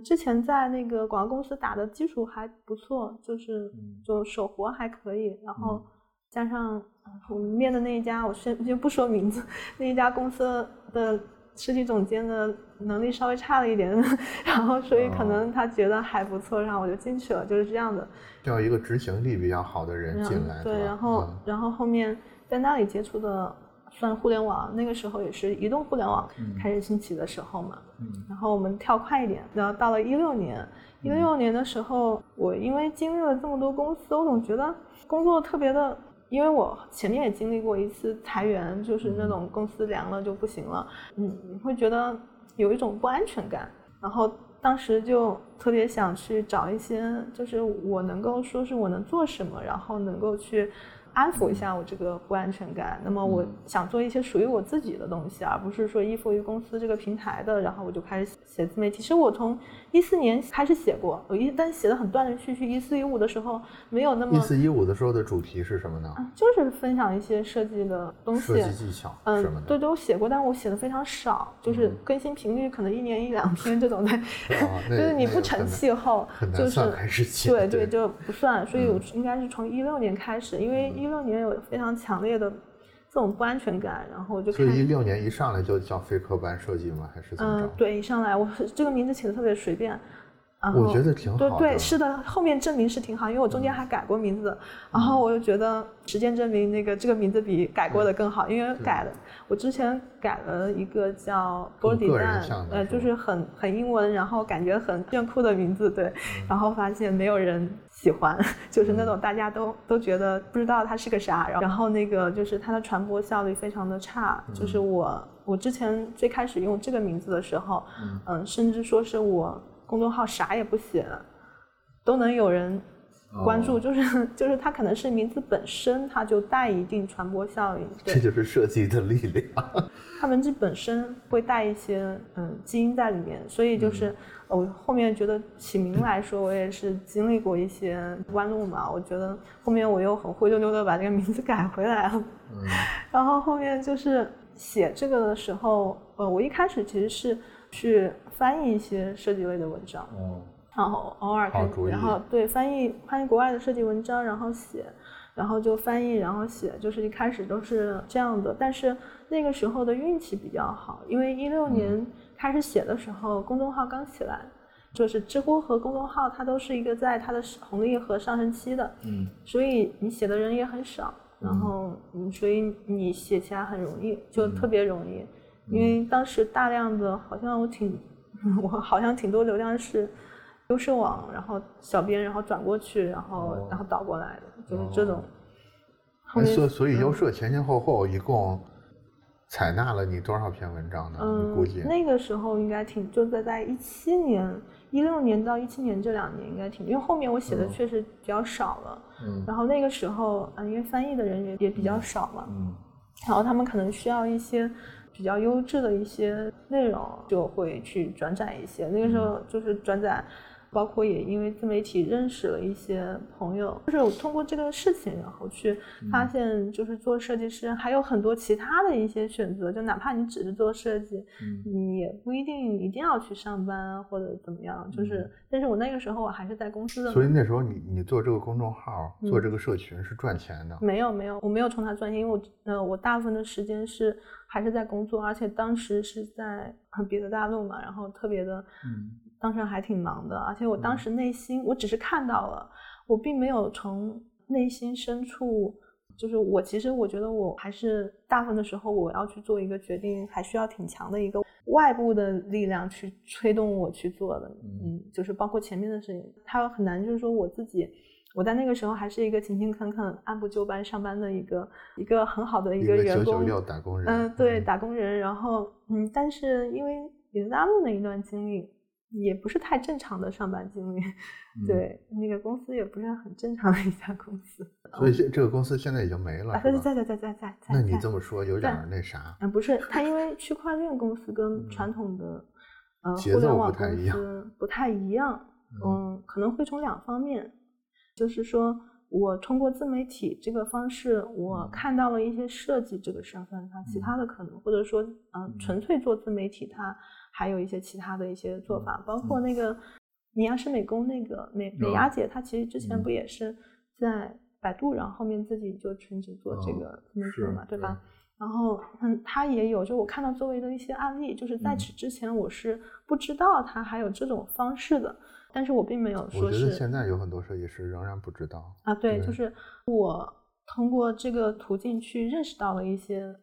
之前在那个广告公司打的基础还不错，就是就手活还可以，然后加上我们面的那一家，我先就不说名字，那一家公司的。设计总监的能力稍微差了一点，然后所以可能他觉得还不错，然后我就进去了，就是这样的。要一个执行力比较好的人进来。对，然后然后后面在那里接触的算互联网，那个时候也是移动互联网开始兴起的时候嘛。嗯。然后我们跳快一点，然后到了一六年，一六年的时候，我因为经历了这么多公司，我总觉得工作特别的。因为我前面也经历过一次裁员，就是那种公司凉了就不行了，嗯，你会觉得有一种不安全感，然后当时就特别想去找一些，就是我能够说是我能做什么，然后能够去。安抚一下我这个不安全感。那么我想做一些属于我自己的东西，而不是说依附于公司这个平台的。然后我就开始写自媒体。其实我从一四年开始写过，我一但写的很断断续续。一四一五的时候没有那么。一四一五的时候的主题是什么呢？就是分享一些设计的东西，设计技巧嗯，对对，我写过，但我写的非常少，就是更新频率可能一年一两篇这种的。就是你不成气候，就是对对就不算。所以我应该是从一六年开始，因为一。一六年有非常强烈的这种不安全感，然后就。所以一六年一上来就叫非科班设计吗？还是怎么着？嗯，对，一上来我这个名字起的特别随便。我觉得挺好。对对，是的，后面证明是挺好，因为我中间还改过名字，然后我就觉得时间证明那个这个名字比改过的更好，因为改了，我之前改了一个叫 Body Dan，呃，就是很很英文，然后感觉很炫酷的名字，对，然后发现没有人喜欢，就是那种大家都都觉得不知道它是个啥，然后那个就是它的传播效率非常的差，就是我我之前最开始用这个名字的时候，嗯，甚至说是我。公众号啥也不写，都能有人关注，就是 就是它可能是名字本身，它就带一定传播效应。这就是设计的力量。它文字本身会带一些嗯基因在里面，所以就是我后面觉得起名来说，我也是经历过一些弯路嘛。我觉得后面我又很灰溜溜的把这个名字改回来了。嗯。然后后面就是写这个的时候，呃，我一开始其实是。去翻译一些设计类的文章，然后偶尔看，然后对翻译翻译国外的设计文章，然后写，然后就翻译，然后写，就是一开始都是这样的。但是那个时候的运气比较好，因为一六年开始写的时候，公众号刚起来，就是知乎和公众号它都是一个在它的红利和上升期的，嗯，所以你写的人也很少，然后嗯，所以你写起来很容易，就特别容易。因为当时大量的，好像我挺，我好像挺多流量是优设网，然后小编，然后转过去，然后然后导过来的，就是这种。所所以优设前前后后一共采纳了你多少篇文章呢？你估计那个时候应该挺，就在在一七年、一六年到一七年这两年应该挺，因为后面我写的确实比较少了。嗯。然后那个时候，嗯，因为翻译的人也也比较少嘛。嗯。然后他们可能需要一些。比较优质的一些内容就会去转载一些，那个时候就是转载。包括也因为自媒体认识了一些朋友，就是我通过这个事情，然后去发现，就是做设计师还有很多其他的一些选择，就哪怕你只是做设计，你也不一定一定要去上班或者怎么样。就是，但是我那个时候我还是在公司的。所以那时候你你做这个公众号，做这个社群是赚钱的？没有没有，我没有从它赚钱，因为我呃我大部分的时间是还是在工作，而且当时是在别的大陆嘛，然后特别的嗯。当时还挺忙的，而且我当时内心，我只是看到了，我并没有从内心深处，就是我其实我觉得我还是大部分的时候我要去做一个决定，还需要挺强的一个外部的力量去推动我去做的。嗯，就是包括前面的事情，它很难，就是说我自己。我在那个时候还是一个勤勤恳恳、按部就班上班的一个一个很好的一个员工，打工人。嗯，对，打工人。然后，嗯，但是因为彼得大陆那一段经历，也不是太正常的上班经历。对，那个公司也不是很正常的一家公司。所以这这个公司现在已经没了，在在在在在在。那你这么说有点那啥？嗯，不是，它因为区块链公司跟传统的呃互联网公司不太一样。嗯，可能会从两方面，就是说。我通过自媒体这个方式，我看到了一些设计这个身份，它其他的可能，或者说，嗯，纯粹做自媒体，它还有一些其他的一些做法，包括那个尼亚是美工那个美美雅姐，她其实之前不也是在百度，然后后面自己就全职做这个自媒体嘛，对吧？然后，嗯，她也有，就我看到周围的一些案例，就是在此之前我是不知道她还有这种方式的。但是我并没有说是。我觉得现在有很多设计师仍然不知道啊。对，就是我通过这个途径去认识到了一些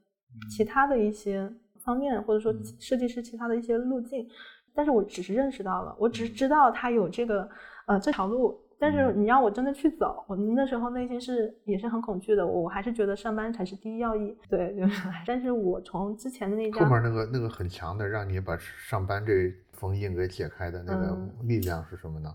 其他的一些方面，或者说设计师其他的一些路径。但是我只是认识到了，我只是知道他有这个呃这条路。但是你让我真的去走，我那时候内心是也是很恐惧的。我还是觉得上班才是第一要义。对，就是。但是我从之前的那家后面那个那个很强的，让你把上班这。封印给解开的那个力量是什么呢？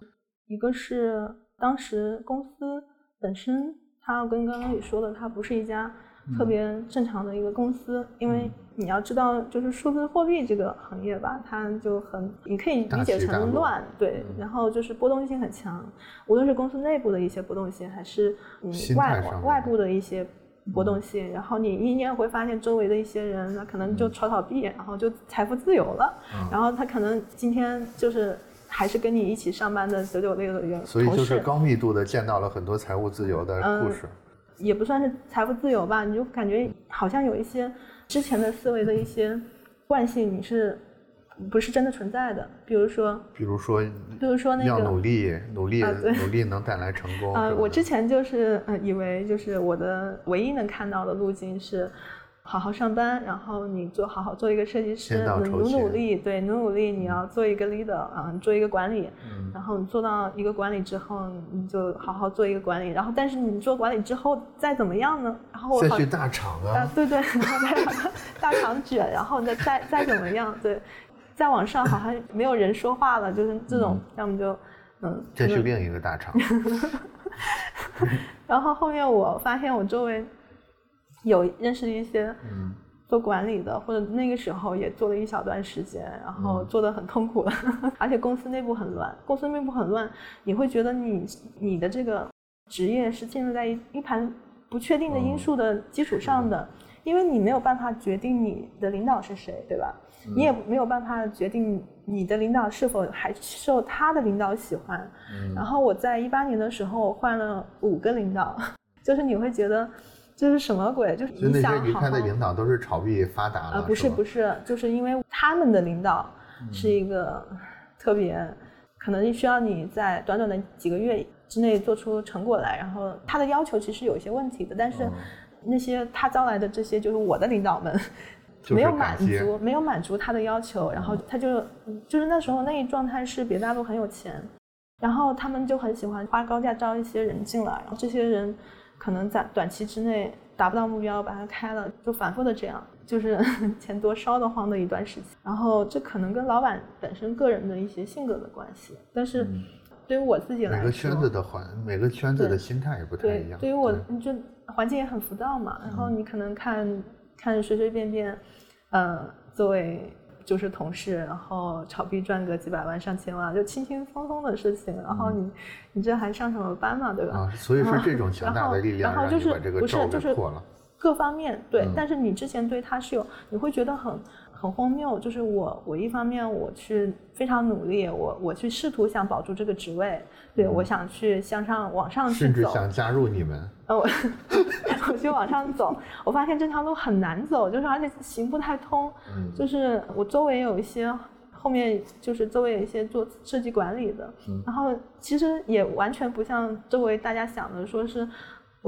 一个是当时公司本身，它跟刚刚也说的，它不是一家特别正常的一个公司，因为你要知道，就是数字货币这个行业吧，它就很，你可以理解成乱，对，然后就是波动性很强，无论是公司内部的一些波动性，还是嗯外外部的一些。波动性，然后你一年会发现周围的一些人，他可能就炒炒币，然后就财富自由了。然后他可能今天就是还是跟你一起上班的九九六的员所以就是高密度的见到了很多财务自由的故事。也不算是财富自由吧，你就感觉好像有一些之前的思维的一些惯性，你是。不是真的存在的，比如说，比如说，比如说那个要努力，努力，努力能带来成功。呃，我之前就是呃，以为就是我的唯一能看到的路径是。好好上班，然后你做好好做一个设计师，努努力，对，努努力，你要做一个 leader 啊，做一个管理，然后你做到一个管理之后，你就好好做一个管理，然后但是你做管理之后再怎么样呢？然后再去大厂啊，对对，然后再大厂卷，然后再再再怎么样？对，再往上好像没有人说话了，就是这种，要么就嗯，再去另一个大厂，然后后面我发现我周围。有认识一些做管理的，或者那个时候也做了一小段时间，然后做的很痛苦了，而且公司内部很乱。公司内部很乱，你会觉得你你的这个职业是建立在一一盘不确定的因素的基础上的，因为你没有办法决定你的领导是谁，对吧？你也没有办法决定你的领导是否还受他的领导喜欢。然后我在一八年的时候换了五个领导，就是你会觉得。这是什么鬼？就是就那些离开的领导都是炒币发达了啊？不是不是，就是因为他们的领导是一个特别，可能需要你在短短的几个月之内做出成果来，然后他的要求其实有一些问题的，但是那些他招来的这些就是我的领导们，没有满足没有满足他的要求，然后他就就是那时候那一状态是别大陆很有钱，然后他们就很喜欢花高价招一些人进来，然后这些人。可能在短期之内达不到目标，把它开了，就反复的这样，就是 钱多烧得慌的一段时间。然后这可能跟老板本身个人的一些性格的关系，但是对于我自己来说，每个圈子的环，每个圈子的心态也不太一样。对于我，就环境也很浮躁嘛。然后你可能看看随随便便，呃，作为。就是同事，然后炒币赚个几百万上千万，就轻轻松松的事情。然后你，你这还上什么班嘛，对吧？啊，所以说这种强大的力量让你把这个罩就破了。各方面对，但是你之前对他是有，你会觉得很。很荒谬，就是我，我一方面我去非常努力，我我去试图想保住这个职位，对我想去向上往上去走，甚至想加入你们。呃，我 我去往上走，我发现这条路很难走，就是而且行不太通。嗯，就是我周围有一些后面就是周围有一些做设计管理的，然后其实也完全不像周围大家想的，说是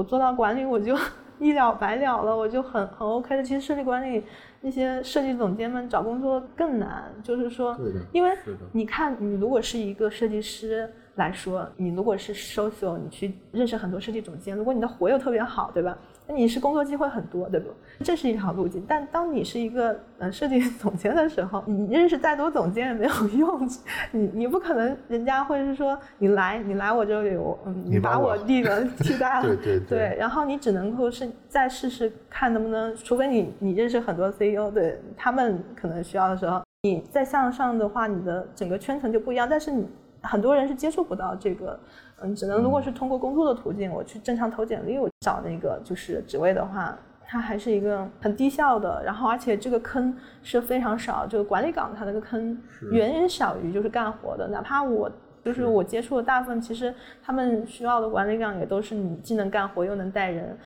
我做到管理我就 一了百了了，我就很很 OK 的。其实设计管理那些设计总监们找工作更难，就是说，因为你看你如果是一个设计师。来说，你如果是 social，你去认识很多设计总监，如果你的活又特别好，对吧？那你是工作机会很多，对不？这是一条路径。但当你是一个呃设计总监的时候，你认识再多总监也没有用，你你不可能人家会是说你来你来我这里，我嗯你把我立了替代了，对对对。然后你只能够是再试试看能不能，除非你你认识很多 CEO，对他们可能需要的时候，你再向上的话，你的整个圈层就不一样。但是你。很多人是接触不到这个，嗯，只能如果是通过工作的途径，我去正常投简历，我找那个就是职位的话，它还是一个很低效的，然后而且这个坑是非常少，就是管理岗它那个坑远远小于就是干活的，哪怕我就是我接触的大部分，其实他们需要的管理岗也都是你既能干活又能带人，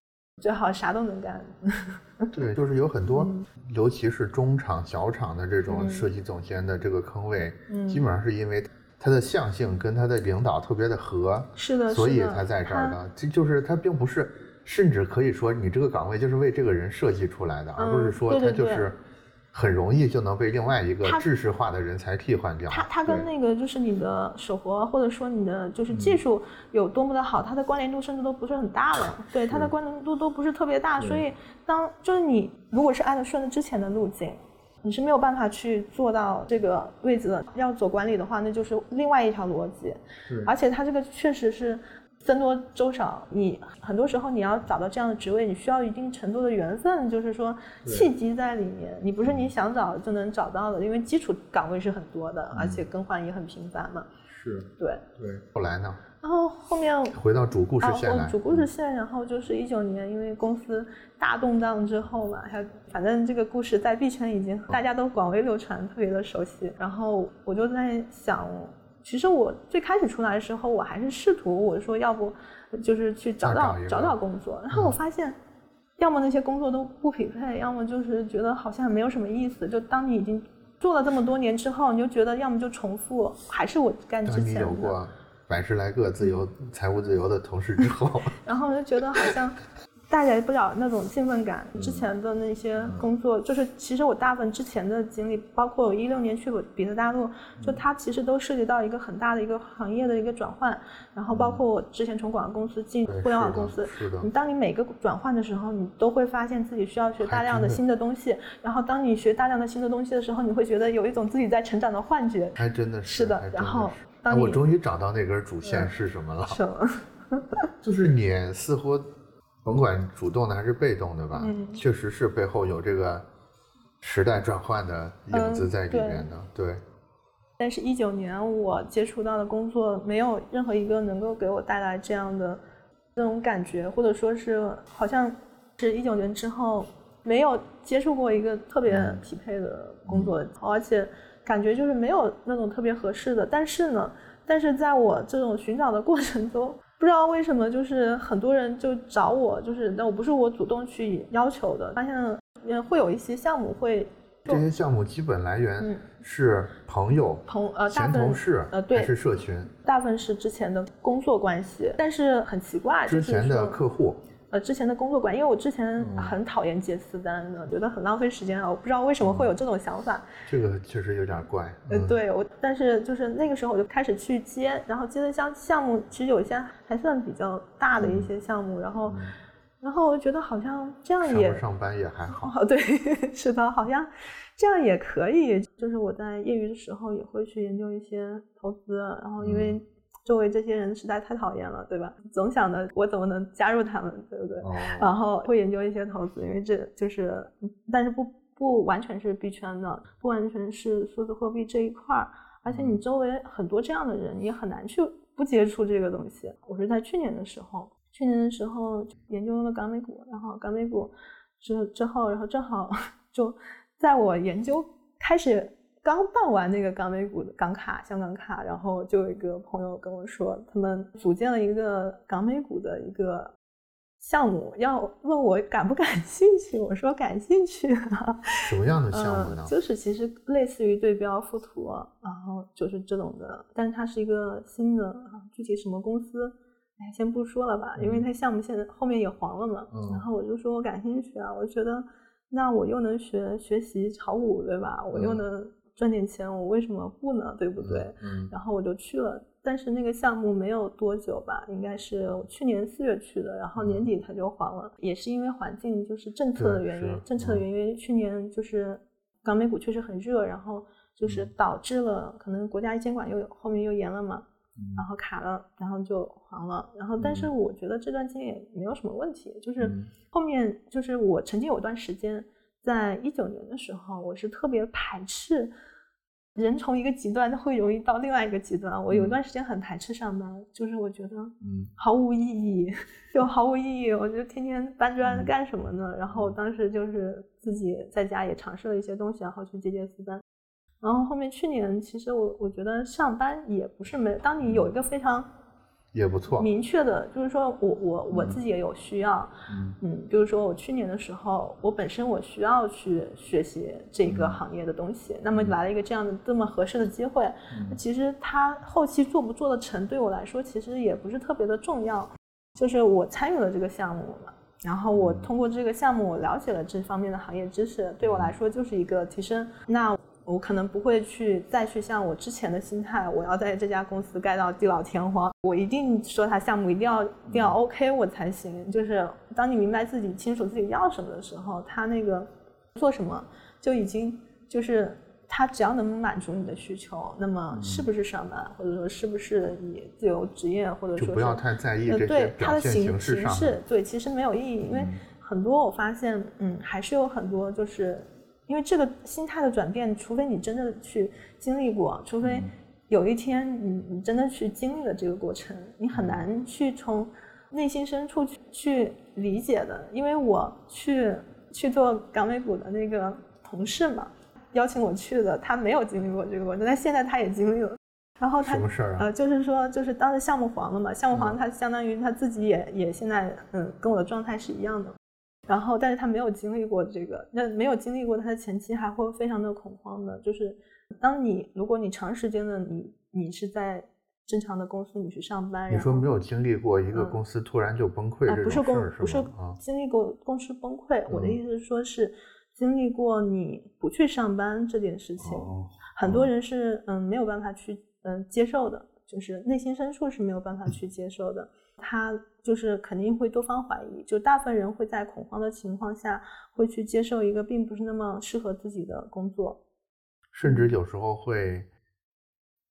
最好啥都能干。对，就是有很多，尤其是中厂、小厂的这种设计总监的这个坑位，基本上是因为。他的象性跟他的领导特别的合，是的，所以他在这儿的。这就是他并不是，甚至可以说你这个岗位就是为这个人设计出来的，而不是说他就是很容易就能被另外一个制式化的人才替换掉。他他跟那个就是你的手活或者说你的就是技术有多么的好，它的关联度甚至都不是很大了。对，它的关联度都不是特别大，所以当就是你如果是按照顺着之前的路径。你是没有办法去做到这个位置的。要走管理的话，那就是另外一条逻辑。而且它这个确实是僧多粥少。你很多时候你要找到这样的职位，你需要一定程度的缘分，就是说契机在里面。你不是你想找就能找到的，因为基础岗位是很多的，而且更换也很频繁嘛。是。对。对。后来呢？然后后面回到主故事线来，主故事线，然后就是一九年，因为公司大动荡之后嘛，还反正这个故事在币圈已经大家都广为流传，特别的熟悉。然后我就在想，其实我最开始出来的时候，我还是试图我说要不就是去找到找找工作，然后我发现，要么那些工作都不匹配，要么就是觉得好像没有什么意思。就当你已经做了这么多年之后，你就觉得要么就重复，还是我干之前的。百十来个自由、财务自由的同事之后，然后我就觉得好像带来不了那种兴奋感。之前的那些工作，就是其实我大部分之前的经历，包括我一六年去过彼得大陆，就它其实都涉及到一个很大的一个行业的一个转换。然后包括我之前从广告公司进互联网公司，你当你每个转换的时候，你都会发现自己需要学大量的新的东西。然后当你学大量的新的东西的时候，你会觉得有一种自己在成长的幻觉。还真的是。是的，然后。我终于找到那根主线是什么了？什么？就是你似乎甭管主动的还是被动的吧，确实是背后有这个时代转换的影子在里面的。对。但是，一九年我接触到的工作，没有任何一个能够给我带来这样的那种感觉，或者说是好像是一九年之后没有接触过一个特别匹配的工作，而且。感觉就是没有那种特别合适的，但是呢，但是在我这种寻找的过程中，不知道为什么，就是很多人就找我，就是但我不是我主动去要求的，发现嗯会有一些项目会，这些项目基本来源是朋友、朋呃前同事呃对是社群，大部分是之前的工作关系，但是很奇怪，之前的客户。呃，之前的工作观，因为我之前很讨厌接私单的，觉得很浪费时间啊。我不知道为什么会有这种想法。这个确实有点怪。呃，对我，但是就是那个时候我就开始去接，然后接的项项目，其实有一些还算比较大的一些项目，然后，然后我觉得好像这样也上班也还好。对，是的，好像这样也可以。就是我在业余的时候也会去研究一些投资，然后因为。周围这些人实在太讨厌了，对吧？总想着我怎么能加入他们，对不对？然后会研究一些投资，因为这就是，但是不不完全是币圈的，不完全是数字货币这一块儿，而且你周围很多这样的人，你也很难去不接触这个东西。我是在去年的时候，去年的时候研究了港美股，然后港美股之之后，然后正好 就在我研究开始。刚办完那个港美股的港卡、香港卡，然后就有一个朋友跟我说，他们组建了一个港美股的一个项目，要问我感不感兴趣。我说感兴趣啊。什么样的项目呢？就是其实类似于对标附图，然后就是这种的，但是它是一个新的，具体什么公司哎，先不说了吧，因为它项目现在后面也黄了嘛。然后我就说我感兴趣啊，我觉得那我又能学学习炒股，对吧？我又能赚点钱，我为什么不呢？对不对？嗯。然后我就去了，但是那个项目没有多久吧，应该是我去年四月去的，然后年底它就黄了，也是因为环境就是政策的原因，政策的原因，去年就是港美股确实很热，然后就是导致了可能国家监管又后面又严了嘛。然后卡了，然后就黄了。然后，但是我觉得这段经历没有什么问题。就是后面，就是我曾经有段时间，在一九年的时候，我是特别排斥人从一个极端会容易到另外一个极端。我有一段时间很排斥上班，就是我觉得嗯毫无意义，就毫无意义。我就天天搬砖干什么呢？然后当时就是自己在家也尝试了一些东西，然后去接接私单。然后后面去年，其实我我觉得上班也不是没，当你有一个非常也不错。明确的，就是说我我我自己也有需要，嗯。嗯，比如说我去年的时候，我本身我需要去学习这个行业的东西，那么来了一个这样的这么合适的机会，其实它后期做不做得成，对我来说其实也不是特别的重要，就是我参与了这个项目嘛，然后我通过这个项目我了解了这方面的行业知识，对我来说就是一个提升，那。我可能不会去再去像我之前的心态，我要在这家公司干到地老天荒。我一定说他项目一定要一定要 OK 我才行。就是当你明白自己清楚自己要什么的时候，他那个做什么就已经就是他只要能满足你的需求，那么是不是上班，或者说是不是以自由职业，或者说不要太在意这些表现形式上。对，其实没有意义，因为很多我发现，嗯，还是有很多就是。因为这个心态的转变，除非你真的去经历过，除非有一天你你真的去经历了这个过程，你很难去从内心深处去去理解的。因为我去去做港美股的那个同事嘛，邀请我去的，他没有经历过这个过程，但现在他也经历了。然后他什么事儿啊？呃，就是说，就是当时项目黄了嘛，项目黄，他相当于他自己也也现在嗯，跟我的状态是一样的。然后，但是他没有经历过这个，那没有经历过他的前期还会非常的恐慌的。就是当你如果你长时间的你你是在正常的公司你去上班，你说没有经历过一个公司突然就崩溃这种事儿是不是经历过公司崩溃，我的意思是说是经历过你不去上班这件事情，很多人是嗯没有办法去嗯接受的，就是内心深处是没有办法去接受的。他就是肯定会多方怀疑，就大部分人会在恐慌的情况下，会去接受一个并不是那么适合自己的工作，甚至有时候会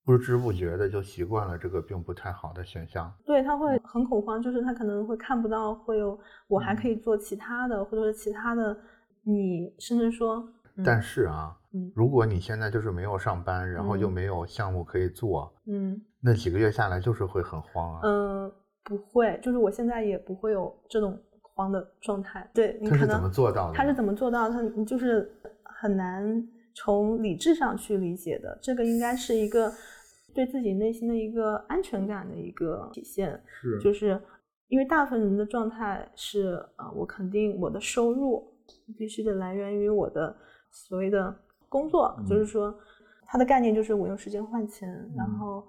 不知不觉的就习惯了这个并不太好的选项。对他会很恐慌，就是他可能会看不到会有我还可以做其他的，或者是其他的，你甚至说，但是啊，如果你现在就是没有上班，然后又没有项目可以做，嗯，那几个月下来就是会很慌啊，嗯。不会，就是我现在也不会有这种慌的状态。对你可能他是怎么做到的？他是怎么做到？他就是很难从理智上去理解的。这个应该是一个对自己内心的一个安全感的一个体现。是，就是因为大部分人的状态是啊，我肯定我的收入必须得来源于我的所谓的工作，就是说他的概念就是我用时间换钱，然后。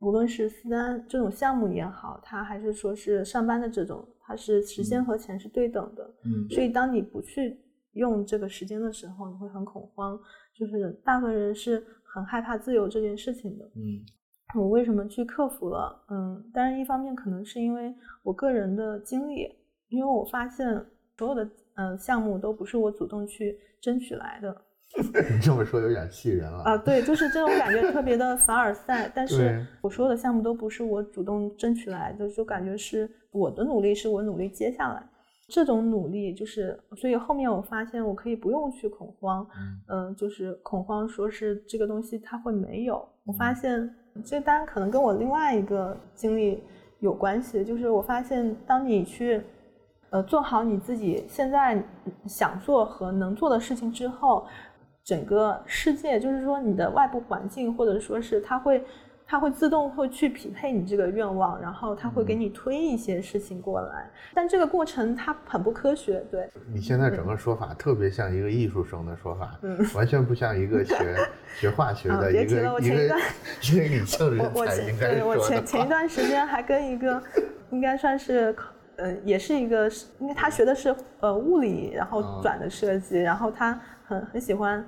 无论是私单这种项目也好，它还是说是上班的这种，它是时间和钱是对等的。嗯，所以当你不去用这个时间的时候，你会很恐慌。就是大部分人是很害怕自由这件事情的。嗯，我为什么去克服了？嗯，当然一方面可能是因为我个人的经历，因为我发现所有的嗯项目都不是我主动去争取来的。你这么说有点气人了啊！对，就是这种感觉特别的凡尔赛。但是我说的项目都不是我主动争取来的，就感觉是我的努力是我努力接下来。这种努力就是，所以后面我发现我可以不用去恐慌，嗯，就是恐慌说是这个东西它会没有。我发现这当然可能跟我另外一个经历有关系，就是我发现当你去。呃，做好你自己现在想做和能做的事情之后，整个世界就是说你的外部环境，或者说是它会。它会自动会去匹配你这个愿望，然后它会给你推一些事情过来，但这个过程它很不科学。对你现在整个说法特别像一个艺术生的说法，嗯完全不像一个学 学化学的一个一个 一个理性人才应该我前对我前前一段时间还跟一个 应该算是，呃，也是一个，因为他学的是呃物理，然后转的设计，然后他很很喜欢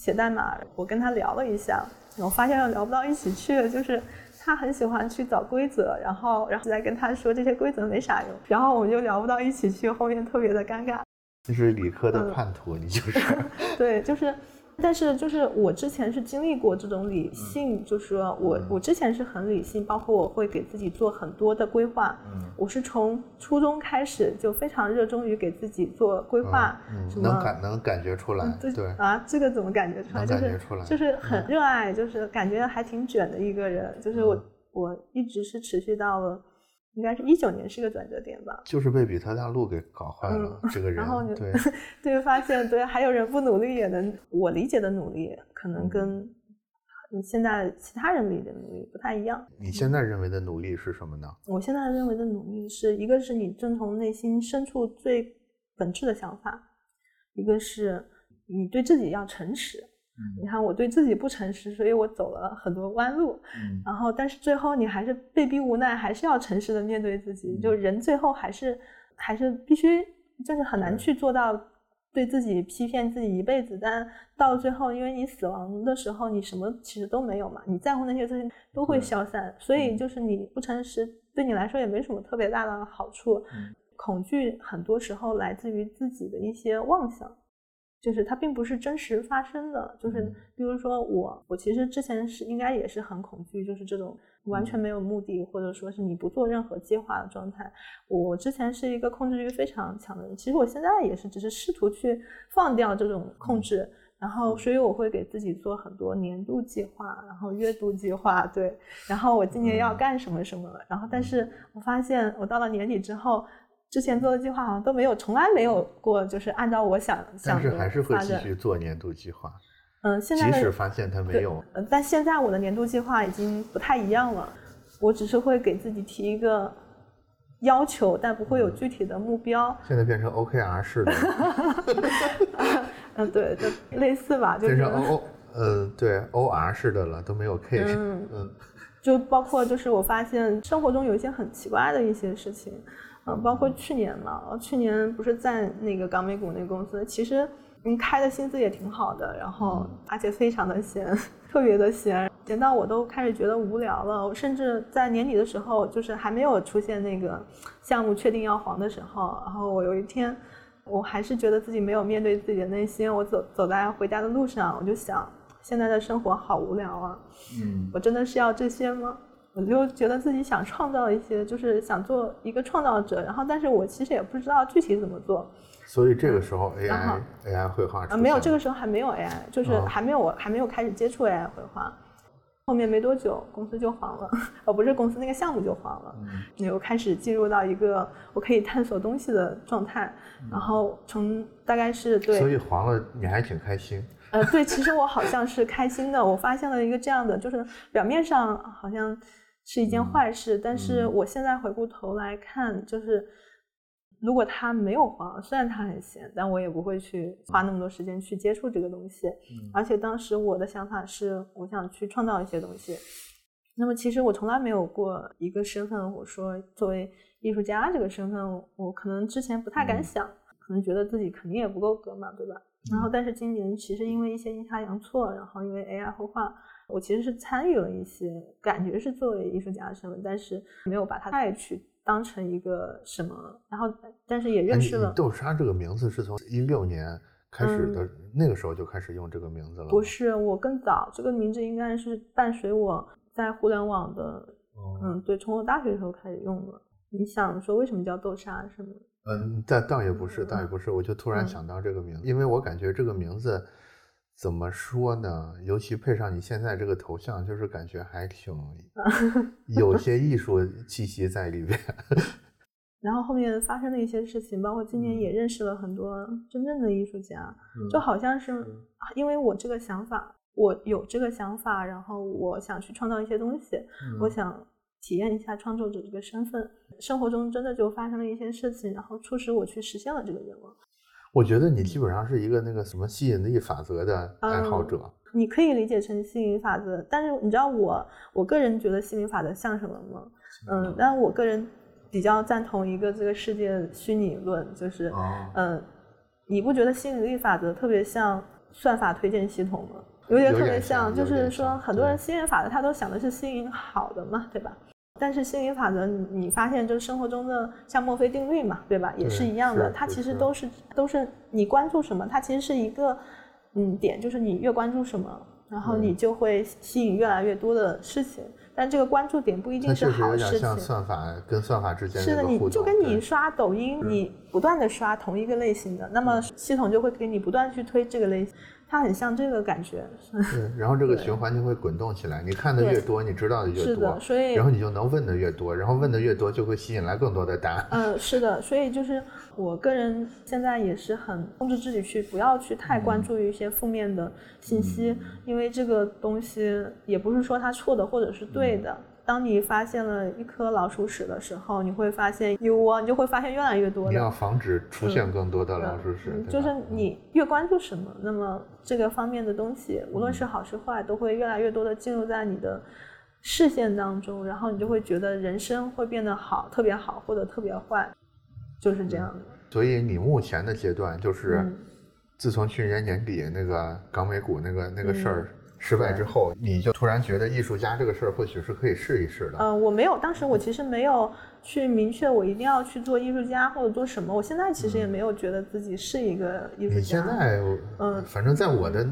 写代码。我跟他聊了一下，我发现聊不到一起去，就是他很喜欢去找规则，然后然后再跟他说这些规则没啥用，然后我们就聊不到一起去，后面特别的尴尬。就是理科的叛徒，你就是。对，就是。但是就是我之前是经历过这种理性，就是说我我之前是很理性，包括我会给自己做很多的规划。嗯，我是从初中开始就非常热衷于给自己做规划。嗯，能感能感觉出来。对啊，这个怎么感觉出来？就是就是很热爱，就是感觉还挺卷的一个人。就是我我一直是持续到了。应该是一九年是个转折点吧，就是被比特大陆给搞坏了这个人。然后对 对，发现对还有人不努力也能，我理解的努力可能跟现在其他人理解的努力不太一样。你现在认为的努力是什么呢？我现在认为的努力是一个是你遵从内心深处最本质的想法，一个是你对自己要诚实。你看，我对自己不诚实，所以我走了很多弯路。嗯，然后，但是最后你还是被逼无奈，还是要诚实的面对自己。就人最后还是还是必须，就是很难去做到对自己欺骗自己一辈子。但到最后，因为你死亡的时候，你什么其实都没有嘛，你在乎那些东西都会消散。所以，就是你不诚实，对你来说也没什么特别大的好处。恐惧很多时候来自于自己的一些妄想。就是它并不是真实发生的，就是比如说我，我其实之前是应该也是很恐惧，就是这种完全没有目的，或者说是你不做任何计划的状态。我之前是一个控制欲非常强的人，其实我现在也是，只是试图去放掉这种控制，然后所以我会给自己做很多年度计划，然后月度计划，对，然后我今年要干什么什么，然后但是我发现我到了年底之后。之前做的计划好像都没有，从来没有过，就是按照我想想的。但是还是会继续做年度计划。嗯，现在即使发现它没有，但现在我的年度计划已经不太一样了。我只是会给自己提一个要求，但不会有具体的目标。现在变成 OKR 式的。嗯，对，就类似吧，就变成 O，呃，对，OR 式的了，都没有 K。嗯嗯。就包括就是我发现生活中有一些很奇怪的一些事情。嗯，包括去年嘛，去年不是在那个港美股那个公司，其实嗯开的薪资也挺好的，然后而且非常的闲，特别的闲，闲到我都开始觉得无聊了。我甚至在年底的时候，就是还没有出现那个项目确定要黄的时候，然后我有一天，我还是觉得自己没有面对自己的内心。我走走在回家的路上，我就想，现在的生活好无聊啊，嗯，我真的是要这些吗？我就觉得自己想创造一些，就是想做一个创造者，然后，但是我其实也不知道具体怎么做。所以这个时候，AI AI 绘画啊，没有，这个时候还没有 AI，就是还没有我还没有开始接触 AI 绘画。后面没多久，公司就黄了，哦，不是公司那个项目就黄了，你又开始进入到一个我可以探索东西的状态，然后从大概是对，所以黄了你还挺开心。呃，对，其实我好像是开心的，我发现了一个这样的，就是表面上好像。是一件坏事，但是我现在回过头来看，就是如果他没有黄，虽然他很闲，但我也不会去花那么多时间去接触这个东西。而且当时我的想法是，我想去创造一些东西。那么其实我从来没有过一个身份，我说作为艺术家这个身份，我可能之前不太敢想，可能觉得自己肯定也不够格嘛，对吧？然后但是今年其实因为一些阴差阳错，然后因为 AI 绘画。我其实是参与了一些，感觉是作为艺术家的身份，但是没有把它太去当成一个什么。然后，但是也认识了。豆沙这个名字是从一六年开始的，那个时候就开始用这个名字了。不是，我更早，这个名字应该是伴随我在互联网的，嗯，对，从我大学的时候开始用的。你想说为什么叫豆沙是吗？嗯，但倒也不是，倒也不是，我就突然想到这个名字，因为我感觉这个名字。怎么说呢？尤其配上你现在这个头像，就是感觉还挺 有些艺术气息在里边。然后后面发生的一些事情，包括今年也认识了很多真正的艺术家，就好像是因为我这个想法，我有这个想法，然后我想去创造一些东西，我想体验一下创作者这个身份。生活中真的就发生了一些事情，然后促使我去实现了这个愿望。我觉得你基本上是一个那个什么吸引力法则的爱好者。你可以理解成吸引力法则，但是你知道我我个人觉得吸引力法则像什么吗？嗯，但我个人比较赞同一个这个世界虚拟论，就是嗯，你不觉得吸引力法则特别像算法推荐系统吗？有点特别像，就是说很多人吸引法则他都想的是吸引好的嘛，对吧？但是心理法则，你发现就是生活中的像墨菲定律嘛，对吧？也是一样的，它其实都是都是你关注什么，它其实是一个嗯点，就是你越关注什么，然后你就会吸引越来越多的事情。但这个关注点不一定是好事情。像算法跟算法之间是的，你就跟你刷抖音，你不断的刷同一个类型的，那么系统就会给你不断去推这个类型。它很像这个感觉，对，然后这个循环就会滚动起来。你看的越多，你知道的越多，是的，所以然后你就能问的越多，然后问的越多，就会吸引来更多的答案。嗯，是的，所以就是我个人现在也是很控制自己去不要去太关注于一些负面的信息，因为这个东西也不是说它错的或者是对的。当你发现了一颗老鼠屎的时候，你会发现一窝，你就会发现越来越多的。你要防止出现更多的老鼠屎，就是你越关注什么，那么这个方面的东西，无论是好是坏，都会越来越多的进入在你的视线当中，然后你就会觉得人生会变得好，特别好或者特别坏，就是这样的。所以你目前的阶段就是，自从去年年底那个港美股那个那个事儿。失败之后，你就突然觉得艺术家这个事儿或许是可以试一试的。嗯，我没有，当时我其实没有去明确我一定要去做艺术家或者做什么。我现在其实也没有觉得自己是一个艺术家。你现在，嗯，反正在我的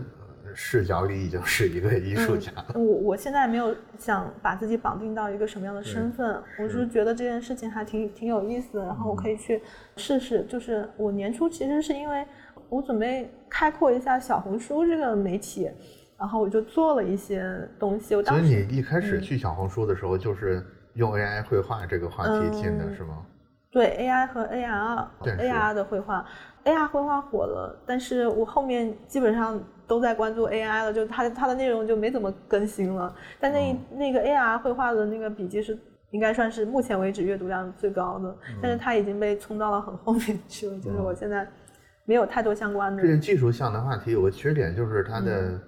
视角里已经是一个艺术家。我我现在没有想把自己绑定到一个什么样的身份，我是觉得这件事情还挺挺有意思的，然后我可以去试试。就是我年初其实是因为我准备开阔一下小红书这个媒体。然后我就做了一些东西。我当时，所以你一开始去小红书的时候，就是用 AI 绘画这个话题进的是吗？对，AI 和 AR，AR 的绘画，AR 绘画火了，但是我后面基本上都在关注 AI 了，就它它的内容就没怎么更新了。但那那个 AR 绘画的那个笔记是应该算是目前为止阅读量最高的，但是它已经被冲到了很后面去了，就是我现在没有太多相关的。这个技术项的话题有个缺点，就是它的。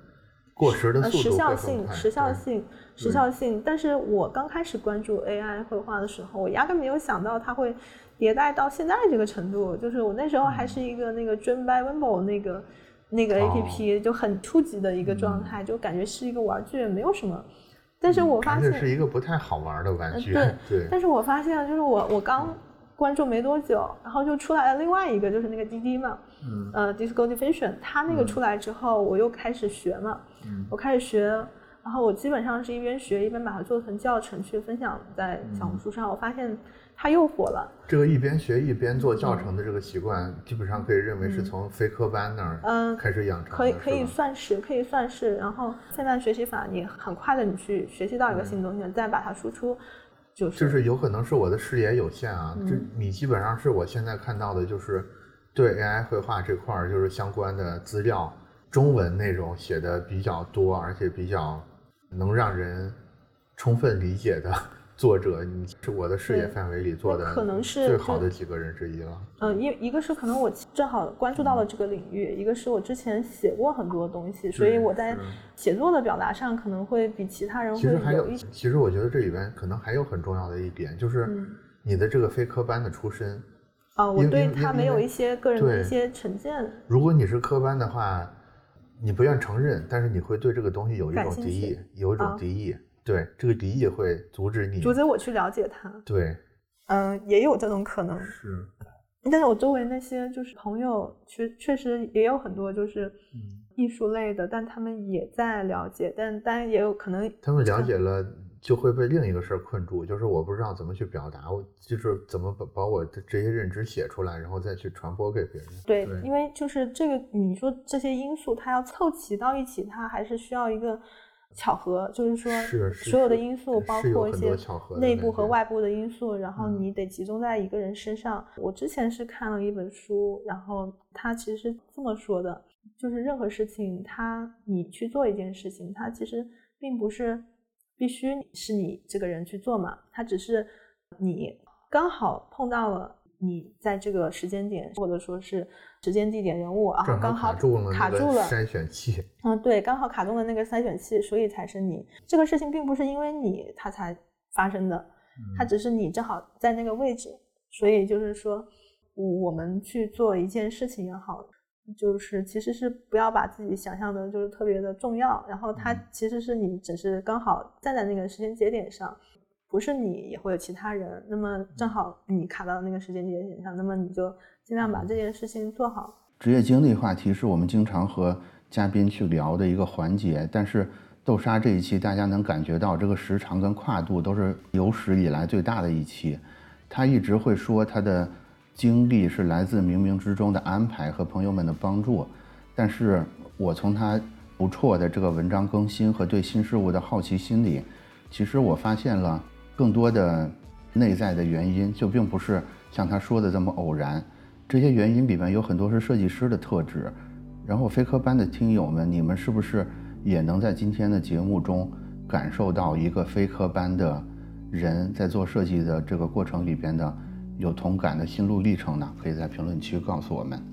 过时的速度时效性，时效性，时效性。但是我刚开始关注 AI 绘画的时候，我压根没有想到它会迭代到现在这个程度。就是我那时候还是一个那个 Dream by Wimble 那个那个 APP，就很初级的一个状态，就感觉是一个玩具，没有什么。但是我发现是一个不太好玩的玩具。对对。但是我发现，就是我我刚关注没多久，然后就出来了另外一个，就是那个滴滴嘛。嗯，呃，Disco Diffusion，它那个出来之后，我又开始学嘛，我开始学，然后我基本上是一边学一边把它做成教程去分享在小红书上，我发现它又火了。这个一边学一边做教程的这个习惯，基本上可以认为是从非科班那儿嗯开始养成。可以可以算是可以算是，然后现在学习法你很快的你去学习到一个新东西，再把它输出，就是就是有可能是我的视野有限啊，这你基本上是我现在看到的就是。对 AI 绘画这块儿，就是相关的资料，中文内容写的比较多，而且比较能让人充分理解的 作者，你是我的视野范围里做的可能是最好的几个人之一了。嗯，一一个是可能我正好关注到了这个领域，一个是我之前写过很多东西，所以我在写作的表达上可能会比其他人会有一些。其实我觉得这里边可能还有很重要的一点，就是你的这个非科班的出身。啊，我对他没有一些个人的一些成见。如果你是科班的话，你不愿承认，但是你会对这个东西有一种敌意，有一种敌意。对，这个敌意会阻止你，阻止我去了解他。对，嗯，也有这种可能。是，但是我周围那些就是朋友，确确实也有很多就是艺术类的，但他们也在了解，但当然也有可能他们了解了。就会被另一个事儿困住，就是我不知道怎么去表达，我就是怎么把把我的这些认知写出来，然后再去传播给别人。对，因为就是这个，你说这些因素它要凑齐到一起，它还是需要一个巧合，就是说所有的因素，包括一些内部和外部的因素，然后你得集中在一个人身上。我之前是看了一本书，然后他其实是这么说的，就是任何事情，他你去做一件事情，它其实并不是。必须是你这个人去做嘛？他只是你刚好碰到了你在这个时间点，或者说是时间、地点、人物啊，刚好卡住了卡住了筛选器。嗯，对，刚好卡中了那个筛选器，所以才是你这个事情并不是因为你它才发生的，它只是你正好在那个位置，所以就是说，我们去做一件事情也好，就是其实是不要把自己想象的就是特别的重要，然后它其实是你只是刚好站在那个时间节点上，不是你也会有其他人，那么正好你卡到那个时间节点上，那么你就尽量把这件事情做好。职业经历话题是我们经常和嘉宾去聊的一个环节，但是豆沙这一期大家能感觉到这个时长跟跨度都是有史以来最大的一期。他一直会说他的经历是来自冥冥之中的安排和朋友们的帮助，但是我从他不错的这个文章更新和对新事物的好奇心里，其实我发现了更多的内在的原因，就并不是像他说的这么偶然。这些原因里面有很多是设计师的特质，然后非科班的听友们，你们是不是也能在今天的节目中感受到一个非科班的人在做设计的这个过程里边的有同感的心路历程呢？可以在评论区告诉我们。